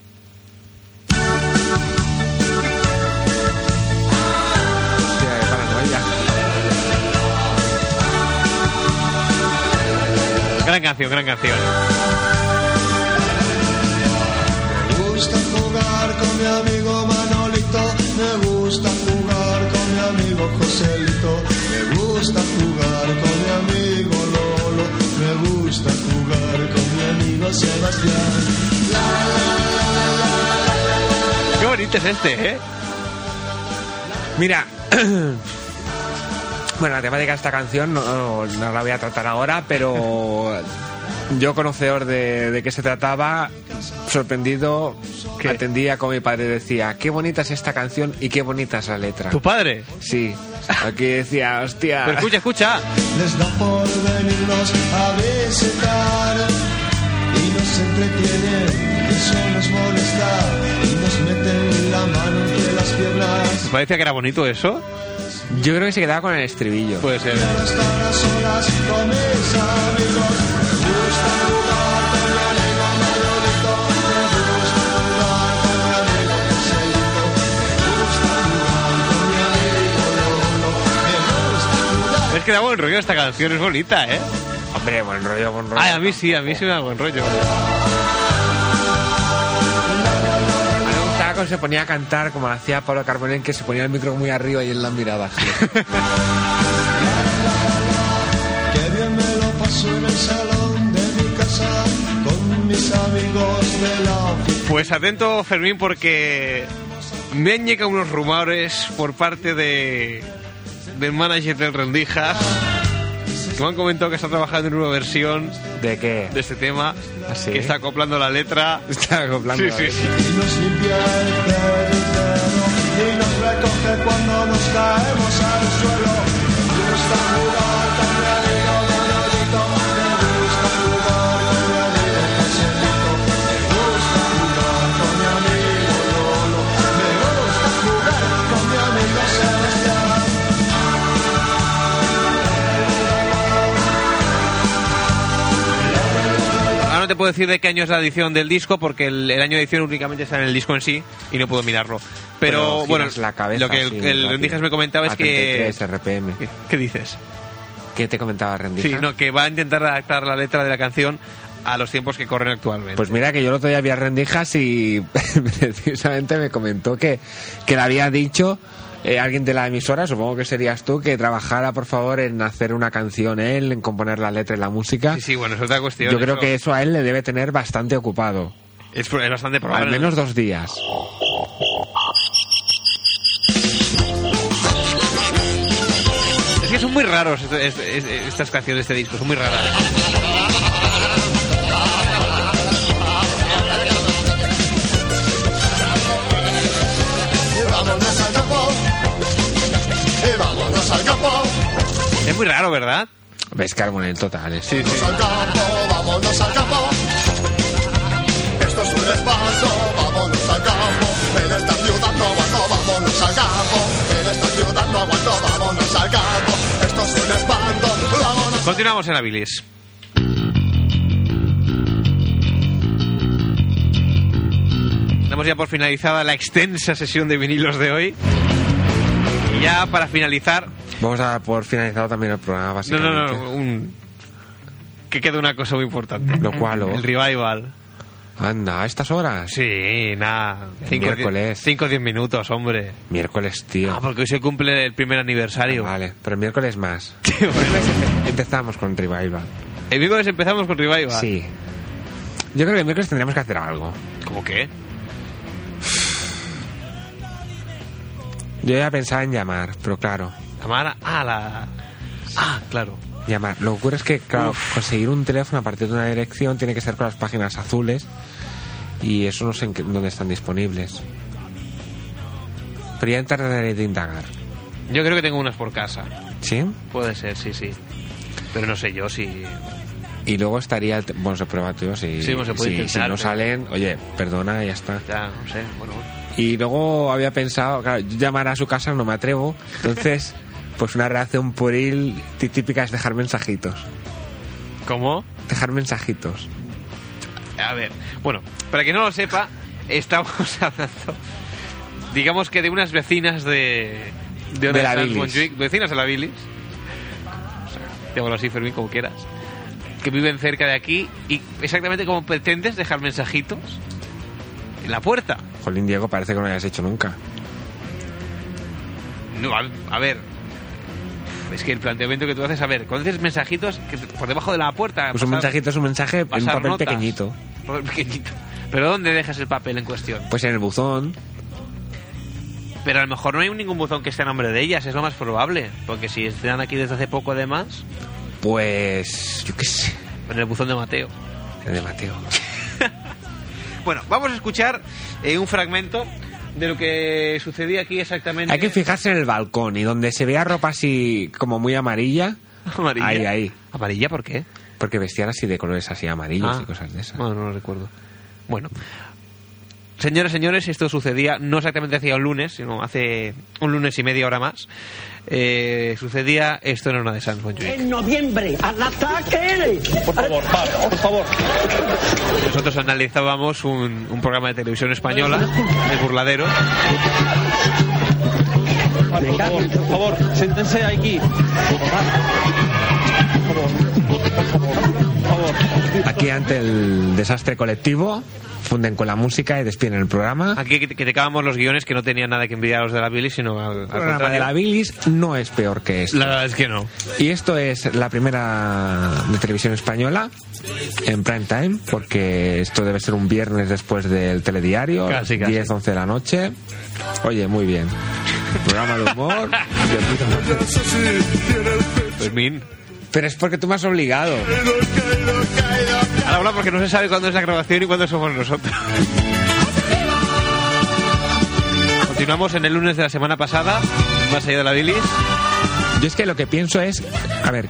Gran canción, gran canción. Me gusta jugar con mi amigo Manolito, me gusta jugar con mi amigo Joselito, me gusta jugar con mi amigo Lolo, me gusta jugar con mi amigo Sebastián. Qué bonito es este, ¿eh? Mira, bueno, la temática de esta canción no, no la voy a tratar ahora, pero yo conocedor de, de qué se trataba, sorprendido, atendía como mi padre decía, qué bonita es esta canción y qué bonita es la letra. ¿Tu padre? Sí, aquí decía, hostia. Pero escucha, escucha. Les da por venirnos a visitar y nos entretienen, y eso nos molesta y nos meten la mano entre las piernas. ¿Te parecía que era bonito eso? Yo creo que se quedaba con el estribillo. Puede ser. Es que da buen rollo esta canción, es bonita, ¿eh? Hombre, buen rollo, buen rollo. Ay, a mí sí, a mí sí me da buen rollo. Se ponía a cantar como hacía Pablo Carbonell, que se ponía el micro muy arriba y él la miraba así. Qué bien me lo paso en el salón de mi casa con mis amigos de la oficina. Pues atento, Fermín, porque me han llegado unos rumores por parte de del manager del Rendijas me han comentado que está trabajando en una versión ¿De qué? de este tema, ¿Ah, sí? que está acoplando la letra. Está acoplando. Sí, la sí, letra. sí. Y nos limpia el cerebro y nos recoge cuando nos caemos al suelo. Te puedo decir de qué año es la edición del disco porque el, el año de edición únicamente está en el disco en sí y no puedo mirarlo. Pero, Pero bueno, la cabeza lo que el, el. Rendijas me comentaba es que... 33 RPM. ¿Qué, qué dices? ¿Qué te comentaba Rendija? Sí, no, que va a intentar adaptar la letra de la canción a los tiempos que corren actualmente. Pues mira que yo el otro día vi a Rendijas y precisamente me comentó que, que le había dicho eh, alguien de la emisora, supongo que serías tú, que trabajara por favor en hacer una canción él, en componer la letra y la música. Sí, sí, bueno, es otra cuestión. yo creo eso que eso a él le debe tener bastante ocupado. Es, es bastante probable. Al menos dos días. Es que son muy raros est- est- est- estas canciones de este disco, son muy raras. Es muy raro, ¿verdad? Ves Carbonell totales. Sí, sí. al campo, vámonos al campo. Esto es un espanto, vámonos al campo. En esta ciudad no aguanto, vámonos al campo. En esta ciudad no aguanto, vámonos al campo. Esto es un espanto, vámonos. Continuamos en la bilis. Damos ya por finalizada la extensa sesión de vinilos de hoy. Y ya para finalizar, Vamos a por finalizado también el programa, no, básicamente. no, no, un... que queda una cosa muy importante. Lo cual, ¿o? El revival. Anda, a estas horas. Sí, nada. Miércoles. 5 o 10 minutos, hombre. Miércoles, tío. Ah, porque hoy se cumple el primer aniversario. Vale, pero el miércoles más. Empezamos con Revival. el miércoles empezamos con revival. Sí. Yo creo que el miércoles tendríamos que hacer algo. ¿Cómo qué? Yo ya pensaba en llamar, pero claro, Llamar a la... Ah, claro. llamar. Lo que ocurre es que, claro, conseguir un teléfono a partir de una dirección tiene que ser con las páginas azules y eso no sé en qué- dónde están disponibles. Pero ya intentaré de indagar. Yo creo que tengo unas por casa. ¿Sí? Puede ser, sí, sí. Pero no sé yo si... Y luego estaría el... Bueno, se prueba, tío. Si, Sí, se puede si- intentar, si no pero- salen, oye, perdona ya está. Ya, no sé, bueno... Y luego había pensado, claro, yo llamar a su casa no me atrevo. Entonces, pues una reacción pueril tí- típica es dejar mensajitos. ¿Cómo? dejar mensajitos. A ver, bueno, para que no lo sepa, estamos hablando, digamos que de unas vecinas de... De la bilis. Montjuic, vecinas de la Bilis. O sea, llámalo así, Fermín, como quieras. Que viven cerca de aquí y exactamente como pretendes dejar mensajitos en la puerta. Jolín, Diego, parece que no lo hayas hecho nunca. No, a, a ver. Es que el planteamiento que tú haces, a ver, cuando haces mensajitos que por debajo de la puerta. Pues un mensajito es un mensaje en un papel notas. pequeñito. Papel pequeñito. Pero ¿dónde dejas el papel en cuestión? Pues en el buzón. Pero a lo mejor no hay ningún buzón que esté a nombre de ellas, es lo más probable. Porque si están aquí desde hace poco, además, Pues. Yo qué sé. en el buzón de Mateo. El de Mateo. Bueno, vamos a escuchar eh, un fragmento de lo que sucedía aquí exactamente. Hay que fijarse en el balcón y donde se vea ropa así como muy amarilla. Amarilla. Ahí, ahí. ¿Amarilla por qué? Porque vestían así de colores así amarillos Ah. y cosas de esas. No, no lo recuerdo. Bueno. Señoras, señores, esto sucedía no exactamente hacía un lunes, sino hace un lunes y media hora más. Eh, sucedía esto en una de Sans Montjuic. En noviembre, al ataque. Por favor, por favor. Nosotros analizábamos un, un programa de televisión española, El Burladero. Por favor, por favor, siéntense aquí. Aquí ante el desastre colectivo, funden con la música y despiden el programa. Aquí que- criticábamos los guiones que no tenían nada que envidiar a los de la Billy, sino al, al El programa contrario. de la bilis no es peor que esto. La verdad es que no. Y esto es la primera de televisión española en prime time, porque esto debe ser un viernes después del telediario, Casi, casi. 10, 11 de la noche. Oye, muy bien. Programa de humor. de. Pero es porque tú me has obligado. Ahora habla porque no se sabe cuándo es la grabación y cuándo somos nosotros. Continuamos en el lunes de la semana pasada, más allá de la bilis. Yo es que lo que pienso es, a ver,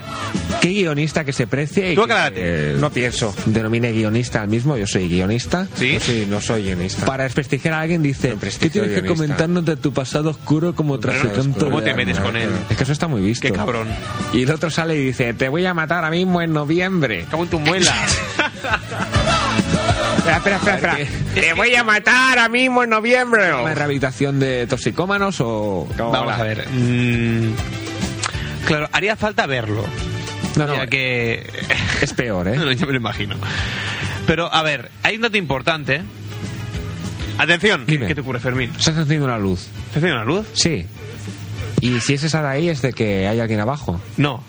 ¿qué guionista que se precie y Tú que se- no pienso, denomine guionista al mismo, yo soy guionista. ¿Sí? Sí, no soy guionista. Para desprestigiar a alguien dice, ¿qué tienes que guionista. comentarnos de tu pasado oscuro como traficante ¿Cómo te metes con él? Es que eso está muy visto. Qué cabrón. Y el otro sale y dice, te voy a matar ahora mismo en noviembre. Cago en tu muela. Espera, espera, espera, espera. Te voy a matar ahora mismo en noviembre. ¿Una rehabilitación de toxicómanos o...? Vamos a ver. mm, claro, haría falta verlo. No, no, Ya que... es peor, ¿eh? No, yo me lo imagino. Pero, a ver, hay un dato importante. Atención, Dime. ¿qué te ocurre, Fermín? ¿Se está encendiendo una luz? ¿Te hace una luz? Sí. Y si es esa de ahí es de que hay alguien abajo. No,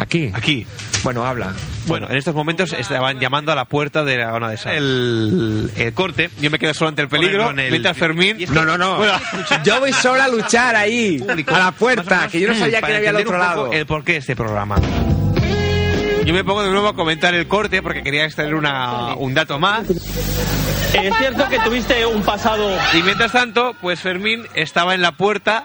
Aquí. aquí. Bueno, habla. Bueno, en estos momentos estaban llamando a la puerta de la zona de sal. El, el corte, yo me quedé solo ante el peligro, en el- mientras Fermín... No, no, no. Bueno, Yo voy solo a luchar ahí, público. a la puerta, menos, que yo no sabía que había al otro lado. El porqué de este programa. Yo me pongo de nuevo a comentar el corte porque quería extraer una, un dato más. Es cierto que tuviste un pasado. Y mientras tanto, pues Fermín estaba en la puerta.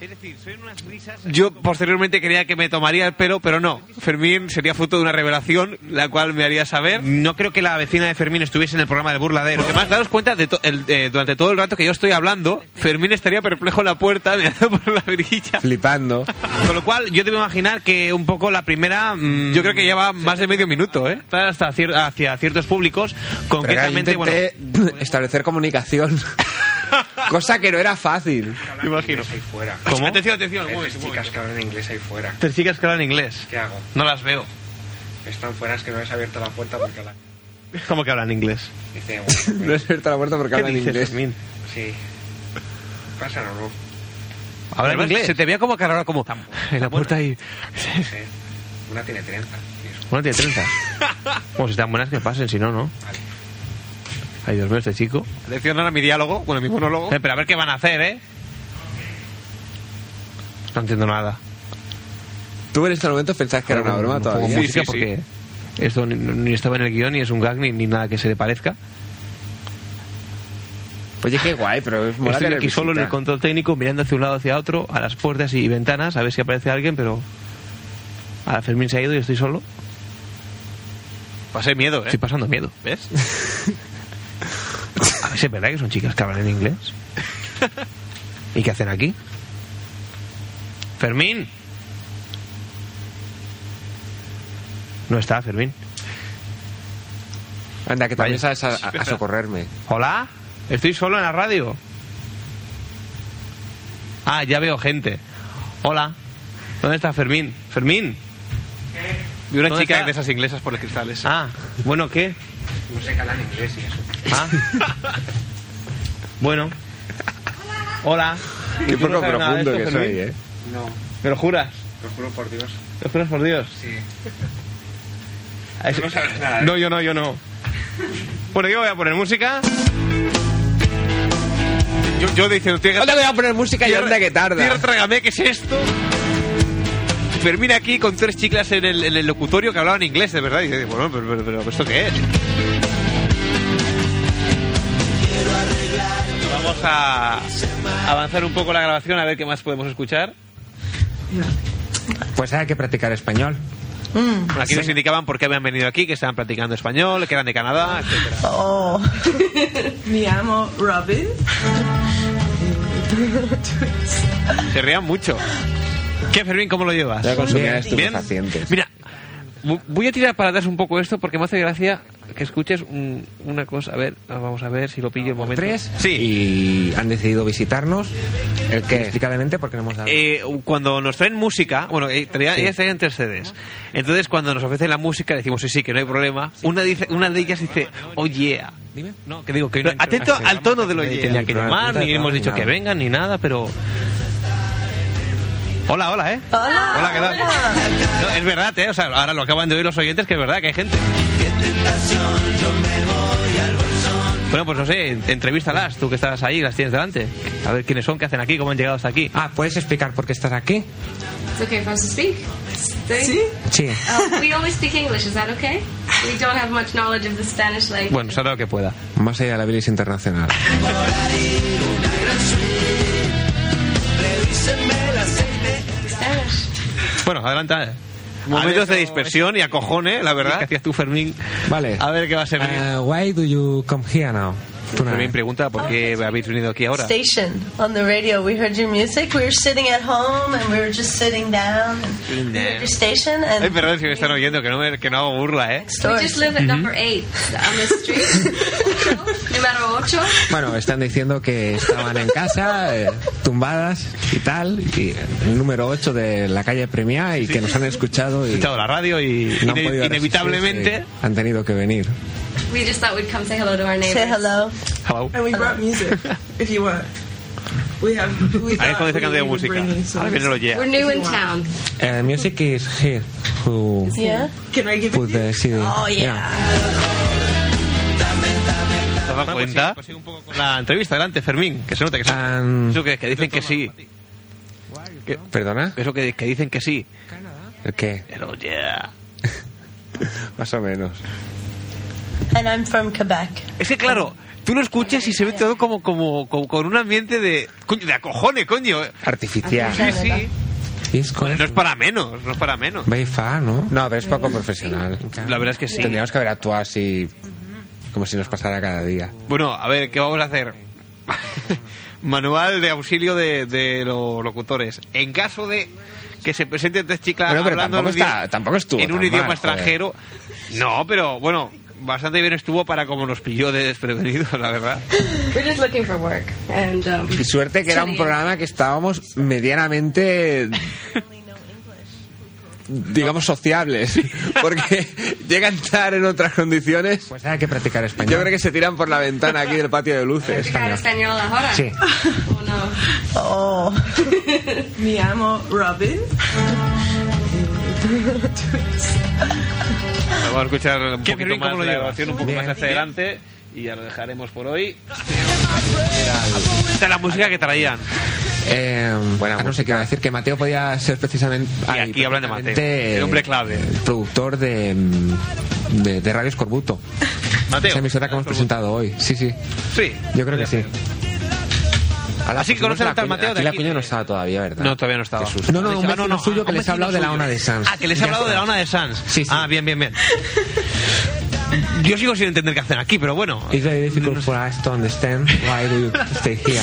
Es decir, son unas risas. Yo posteriormente creía que me tomaría el pelo, pero no. Fermín sería fruto de una revelación, la cual me haría saber. No creo que la vecina de Fermín estuviese en el programa de burladero. Además, daros cuenta, de to- el- eh, durante todo el rato que yo estoy hablando, Fermín estaría perplejo en la puerta, mirando por la brilla. Flipando. Con lo cual, yo debo imaginar que un poco la primera, mm, yo creo que lleva más de medio minuto, ¿eh? Hasta cier- hacia ciertos públicos, concretamente, bueno, intenté establecer comunicación. Cosa que no era fácil. imagino. fuera. ¿Cómo? Atención, atención, Hay un chicas que hablan inglés ahí fuera. Tres chicas que hablan inglés. ¿Qué hago? No las veo. Están fuera, es que no les he abierto la puerta porque la... ¿Cómo que hablan inglés? Dice, No he abierto la puerta porque hablan dices, inglés. Fermín? sí. ¿Pasan o no? ¿Hablan Además, inglés? Se te veía como cara ahora como en la puerta ahí. No sé. Una tiene 30. y eso. Bueno, tiene 30. Bueno, si están buenas que pasen, si no, ¿no? Ay, Dios mío, este chico. Atención ahora a mi diálogo, bueno, mi monólogo. Eh, pero a ver qué van a hacer, ¿eh? No entiendo nada. Tú en este momento pensabas que era una broma todavía. música porque esto ni, ni estaba en el guion, ni es un gag, ni, ni nada que se le parezca. Oye, qué guay, pero es Estoy aquí solo en el control técnico, mirando hacia un lado hacia otro, a las puertas y ventanas, a ver si aparece alguien, pero. Ahora Fermín se ha ido y estoy solo. Pasé miedo, ¿eh? Estoy pasando miedo, ¿ves? a ver si es verdad que son chicas que hablan en inglés. ¿Y qué hacen aquí? Fermín. No está, Fermín. Anda, que también sabes a, a- socorrerme. Hola, estoy solo en la radio. Ah, ya veo gente. Hola, ¿dónde está Fermín? Fermín. Vi una ¿Dónde chica está? de esas inglesas por el cristal ese. Ah, bueno, ¿qué? No sé que hablan inglés y eso. Ah. bueno. Hola. Qué ¿Y no profundo que Fermín? soy, ¿eh? No, ¿Me lo juras? lo juro por Dios. ¿Me lo juras por Dios? Sí. Eso- no sabes nada, ¿eh? No, yo no, yo no. Bueno, yo voy a poner música. Yo, yo diciendo, ¿Dónde voy a poner música y anda que tarda? tierra, trágame, ¿qué es esto? Fermín aquí con tres chiclas en el, en el locutorio que hablaban inglés, de verdad. Y yo digo, bueno, pero, pero, pero, ¿esto qué es? Vamos a avanzar un poco la grabación a ver qué más podemos escuchar. Pues hay que practicar español. Bueno, aquí nos indicaban por qué habían venido aquí, que estaban practicando español, que eran de Canadá, etcétera. Oh. Me llamo Robin. Se rían mucho. ¿Qué, Fermín, cómo lo llevas? Ya consumía estupefacientes. Mira, voy a tirar para atrás un poco esto porque me hace gracia que escuches un- una cosa. A ver, vamos a ver si lo pillo el momento. Tres. Sí. Y han decidido visitarnos. El que explicadamente porque no hemos dado. Eh, cuando nos traen música, bueno, eh, traían- Sí. ellas traían tres CDs. Entonces, cuando nos ofrecen la música, decimos sí, sí, que no hay problema. Una, dice, una de ellas dice, oh yeah. Dime. No, que digo que no. Atento ah, al tono de lo yeah. tenía que llamar, ni hemos dicho que vengan, ni nada, pero. Hola, hola, ¿eh? Hola. Hola, ¿qué tal? No, es verdad, ¿eh? O sea, ahora lo acaban de oír los oyentes, que es verdad que hay gente. Bueno, pues no sé, entrevístalas, tú que estás ahí, las tienes delante. A ver quiénes son, qué hacen aquí, cómo han llegado hasta aquí. Ah, ¿puedes explicar por qué estás aquí? It's okay for us to speak. ¿Sí? Sí. Uh, we always speak English, is that okay? We don't have much knowledge of the Spanish language. Bueno, será lo que pueda. Más allá de la bilis internacional. Bueno, adelanta. Momentos de dispersión y acojone, la verdad. ¿Qué hacías tú, Fermín? Vale. A ver qué va a ser. Uh, why do you come here now? Fermín pregunta por qué habéis venido aquí ahora. Station on the radio. We heard your music. We were sitting at home and we were just sitting down. And we your station and Ay, perdón si me están oyendo, que no, me- que no hago burla, ¿eh? We just live at number 8 on the street. Número 8. Bueno, están diciendo que estaban en casa, eh, tumbadas y tal, y el número 8 de la calle Premia y que nos han escuchado y He escuchado la radio y no han ine- podido inevitablemente. resistirse, han tenido que venir. We just thought we'd come say hello to our neighbors. say hello. Hello. And we brought music if you want. We have. We Ahí es cuando dice que han música. Ahora viene lo yeah. We're new in town. Uh, music is here. Who Yeah. Can I give it? the CD? Oh yeah. ¿Te has dado cuenta? Pues sigue un poco con la entrevista, adelante, Fermín, que se nota que sí. Um, Eso que, que dicen que sí. Que- ¿Perdona? Eso que, que dicen que sí. ¿El qué? Pero yeah. Más o menos. And I'm from Quebec. Es que claro, tú lo escuchas y se ve todo como, como, como con un ambiente de. Coño, de acojone, coño. Artificial. Sí, sí. No es para menos, no es para menos. Far, ¿no? No, pero es poco profesional. La verdad es que sí. Tendríamos que haber actuado así, como si nos pasara cada día. Bueno, a ver, ¿qué vamos a hacer? Manual de auxilio de, de los locutores. En caso de que se presenten tres chicas Bueno, pero hablando tampoco en un está- idioma- tampoco estuvo en un idioma mal, joder. extranjero. No, pero bueno, bastante bien estuvo para como nos pilló de desprevenidos, la verdad. We're just looking for work. And um, Y suerte que era un programa que estábamos medianamente digamos sociables porque llega a estar en otras condiciones pues hay que practicar español yo creo que se tiran por la ventana aquí del patio de luces Practicar español ahora. Sí. Oh no. Oh. Me llamo Robin. Vamos a escuchar un poquito más la grabación un poco Bien. más hacia adelante y ya lo dejaremos por hoy. Esta es la música que traían. Eh, bueno, no sé qué iba a decir que Mateo podía ser precisamente Y aquí hablan de Mateo, el hombre clave. el productor de, mm, de, de Radio Escorbuto Mateo. esa emisora que hemos presentado hoy sí sí Sí. yo creo que sí Así que conocen al tal Mateo de aquí la cuña no estaba todavía verdad No, todavía no estaba. No no un Ah, vecino suyo que les ha hablado de la. ONA de Sans Ah, que les ha hablado de la ONA de Sans. Sí, sí. Ah, bien, bien, bien. Yo sigo sin entender qué hacen aquí, pero bueno. It's very difficult for us to understand why do you stay here.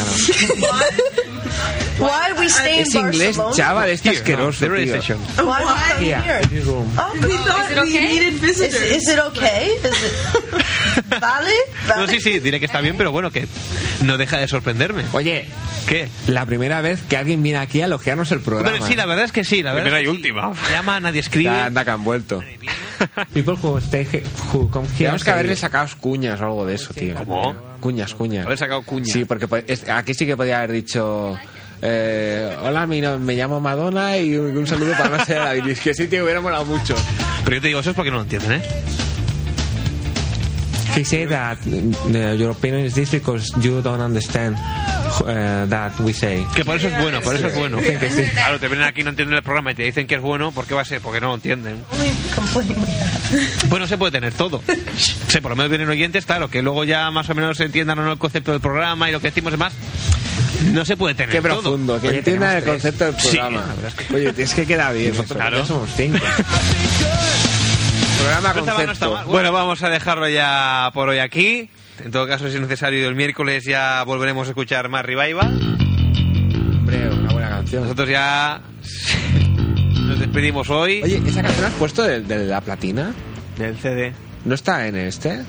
Why we stay Es in inglés, Barcelona? chaval, este asqueroso, There is tío. session. Why we come Yeah, here? this room. Oh, We thought is it we okay? needed visitors. Is, is it okay? Is it valid? No, sí, sí, diré que está bien, pero bueno, que no deja de sorprenderme. Oye, ¿Qué? la primera vez que alguien viene aquí a elogiarnos el programa. Hombre, sí, la verdad es que sí, la verdad. Primera es y última. Llama, nadie escribe. Ya, anda que han vuelto. People who stay he- who come here Tenemos que haberle sacado cuñas o algo de eso, tío. ¿Cómo? Cuñas, cuñas. Haber sacado cuñas. Sí, porque aquí sí que podía haber dicho... eh, hola, mi no- me llamo Madonna y un, un saludo para no ser la. Que sí, tío, hubiera molado mucho. Pero yo te digo, eso es porque no lo entienden, ¿eh? He said that your opinion is this because you don't understand uh, that we say. Que por eso es bueno, por eso es bueno. Sí, que sí. Claro, te vienen aquí y no entienden el programa y te dicen que es bueno, ¿por qué va a ser? Porque no lo entienden. Only complain. Pues no se puede tener todo. Sí, por lo menos vienen oyentes, claro, que luego ya más o menos entiendan o no el concepto del programa y lo que decimos demás. No se puede tener Qué todo. profundo, que Oye, entienda el concepto del Sí, programa. verdad es que- Oye, es que queda bien. Nosotros, Nosotros claro. ya somos cinco. Programa concepto. Bueno, vamos a dejarlo ya por hoy aquí. En todo caso, si es necesario, el miércoles ya volveremos a escuchar más Revival. Hombre, una buena canción. Nosotros ya nos despedimos hoy Oye, ¿esa canción has puesto de, de la platina? del CD. ¿No está en este?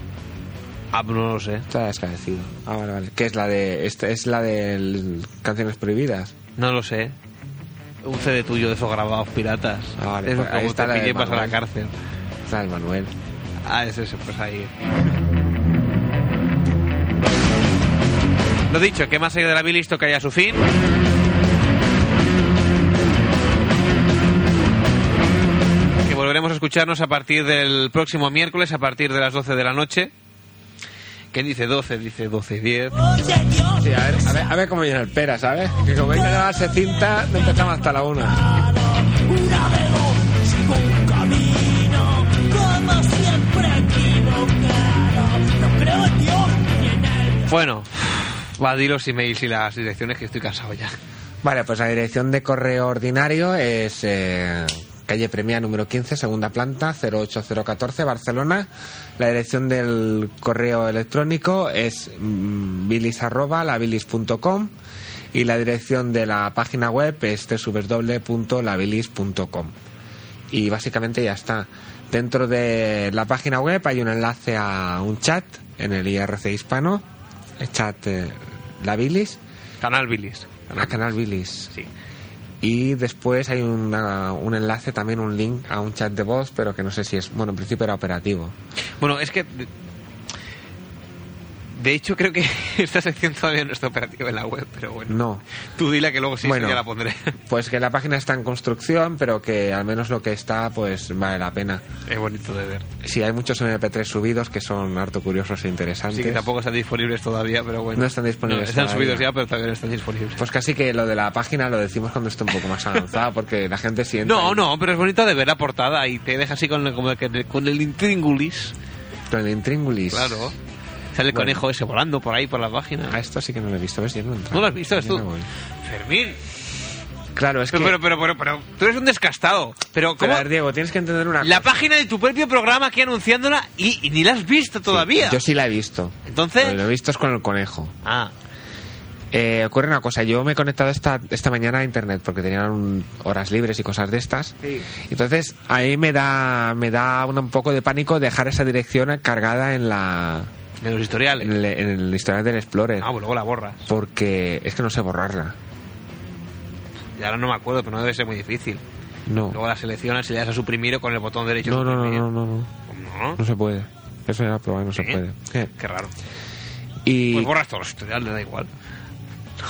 Ah, no lo sé. Está descanecido. Ah, vale, vale. ¿Qué es la de esta es la de el- canciones prohibidas? No lo sé. Un CD tuyo de esos grabados piratas. Ah, vale, Eso pues ahí como está te la de pillé vas a la cárcel. Ostras, Manuel. Ah, es eso, pues ahí. Lo dicho, que más allá de la bilis toca ya su fin. Que volveremos a escucharnos a partir del próximo miércoles, a partir de las 12 de la noche. ¿Quién dice 12? Dice 12 y 10. Sí, a ver, a ver, a ver cómo viene el pera, ¿sabes? Que como hay que llevarse cinta, no empezamos hasta la 1. Bueno, va a di los emails y las direcciones que estoy cansado ya. Vale, pues la dirección de correo ordinario es eh, calle Premia número 15, segunda planta, 08014, Barcelona. La dirección del correo electrónico es mm, bilis arroba labilis.com y la dirección de la página web es www.labilis.com. Y básicamente ya está. Dentro de la página web hay un enlace a un chat en el IRC hispano, el chat eh, La Bilis. Canal Bilis. A Canal Bilis. Sí. Y después hay una- un enlace, también un link a un chat de voz, pero que no sé si es. Bueno, en principio era operativo. Bueno, es que. De- hecho, creo que esta sección todavía no está operativa en la web, pero bueno. No. Tú dile que luego sí, sí, Bueno. ya la pondré. Pues que la página está en construcción, pero que al menos lo que está, pues vale la pena. Es bonito de ver. Sí, hay muchos MP3 subidos que son harto curiosos e interesantes. Sí, que tampoco están disponibles todavía, pero bueno. No están disponibles No, están todavía. subidos ya, pero todavía no están disponibles. Pues casi que lo de la página lo decimos cuando esté un poco más avanzado, porque la gente siente. No, no, pero es bonito de ver la portada y te deja así con, el- como con el intríngulis. Con el intríngulis. Claro. Sale el Bueno. conejo ese volando por ahí, por la página. A esto sí que no lo he visto, ¿ves? Yo no. ¿No lo has visto? ¿Es Yo tú? no. Fermín. Claro, es que. Pero, pero, pero, pero, tú eres un descastado. Pero, Pero, ¿cómo? a ver, Diego, tienes que entender una La cosa. página de tu propio programa aquí anunciándola y, y ni la has visto todavía. Yo sí la he visto. Entonces. Lo he visto es con el conejo. Ah, Eh, ocurre una cosa, yo me he conectado esta, esta mañana a internet porque tenían un- horas libres y cosas de estas. Sí. Entonces ahí me da, me da un, un poco de pánico dejar esa dirección cargada en la en los historiales. en el, en el historial del Explorer. Ah, pues luego la borras. Porque es que no sé borrarla. Y ahora no me acuerdo, pero no debe ser muy difícil. No. Luego la seleccionas y le das a suprimir o con el botón derecho. No, no, no, no, no, no. No. No se puede. Eso ya lo he probado, no se puede. Qué raro. Y Pues borras todos los historiales, da igual.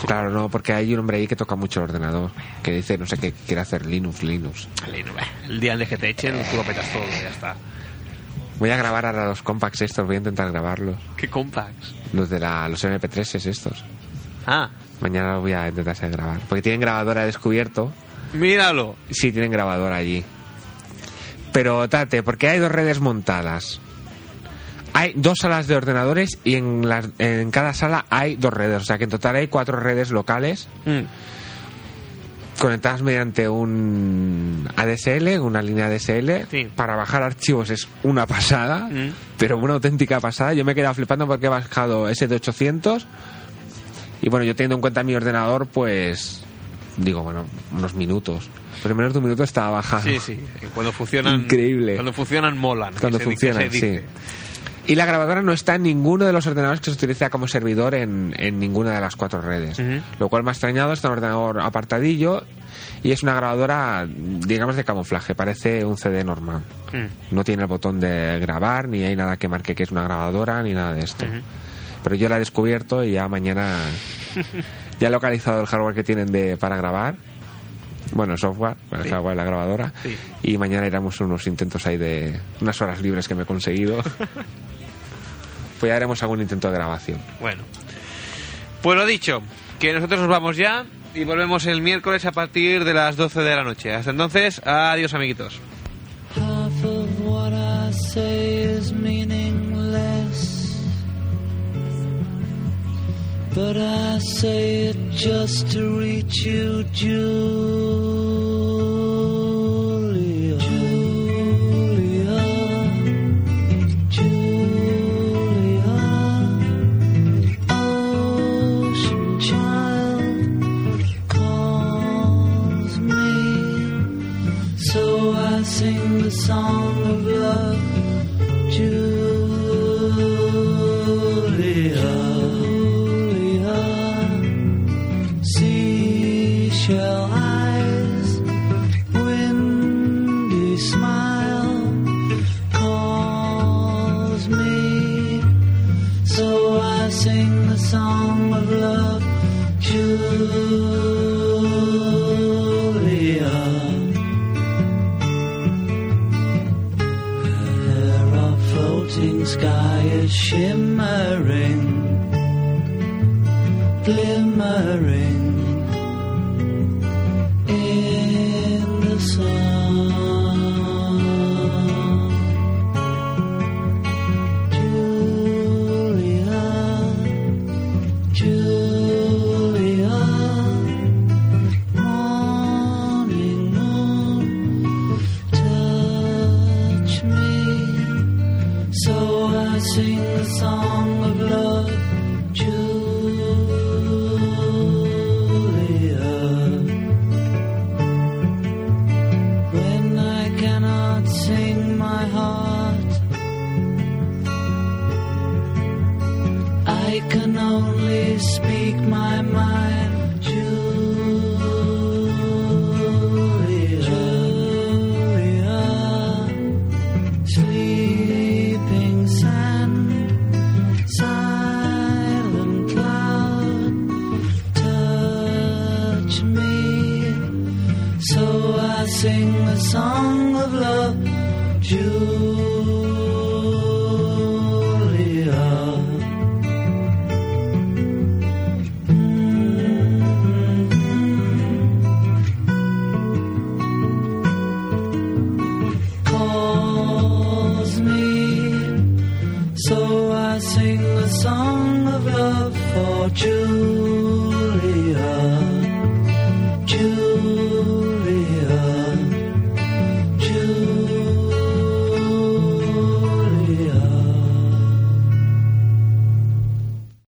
claro, no, porque hay un hombre ahí que toca mucho el ordenador, que dice, no sé qué, quiere hacer Linux, Linux. Bah, El día antes que te echen, tú lo petas todo y ya está. Voy a grabar ahora los compacts estos, voy a intentar grabarlos. ¿Qué compacts? Los de la, los MP3 es estos. Ah, Mañana los voy a intentar hacer grabar. Porque tienen grabadora descubierto. míralo. Sí, tienen grabadora allí. Pero, Tate, ¿por qué hay dos redes montadas? Hay dos salas de ordenadores y en, las, en cada sala hay dos redes. O sea que en total hay cuatro redes locales Mm. Conectadas mediante un ADSL, una línea ADSL. Sí. Para bajar archivos es una pasada, Mm. pero una auténtica pasada. Yo me he quedado flipando porque he bajado ese de 800 y bueno, yo teniendo en cuenta mi ordenador, pues digo, bueno, unos minutos. Pero en menos de un minuto estaba bajado. Sí, sí. Cuando funcionan. Increíble. Cuando funcionan, molan. Cuando funcionan, sí. Y la grabadora no está en ninguno de los ordenadores que se utiliza como servidor en, en ninguna de las cuatro redes. Lo cual me ha extrañado, está un ordenador apartadillo y es una grabadora, digamos, de camuflaje, parece un CD normal. Mm. No tiene el botón de grabar, ni hay nada que marque que es una grabadora, ni nada de esto. Pero yo la he descubierto y ya mañana ya he localizado el hardware que tienen de, para grabar. Bueno, el software, el Sí. hardware de la grabadora. Sí. Y mañana iremos unos intentos ahí de unas horas libres que me he conseguido. pues ya haremos algún intento de grabación. Bueno. Pues lo dicho, que nosotros nos vamos ya y volvemos el miércoles a partir de las 12 de la noche. Hasta entonces, adiós amiguitos. Half of what I say is meaningless. But I say it just to reach you, Julia.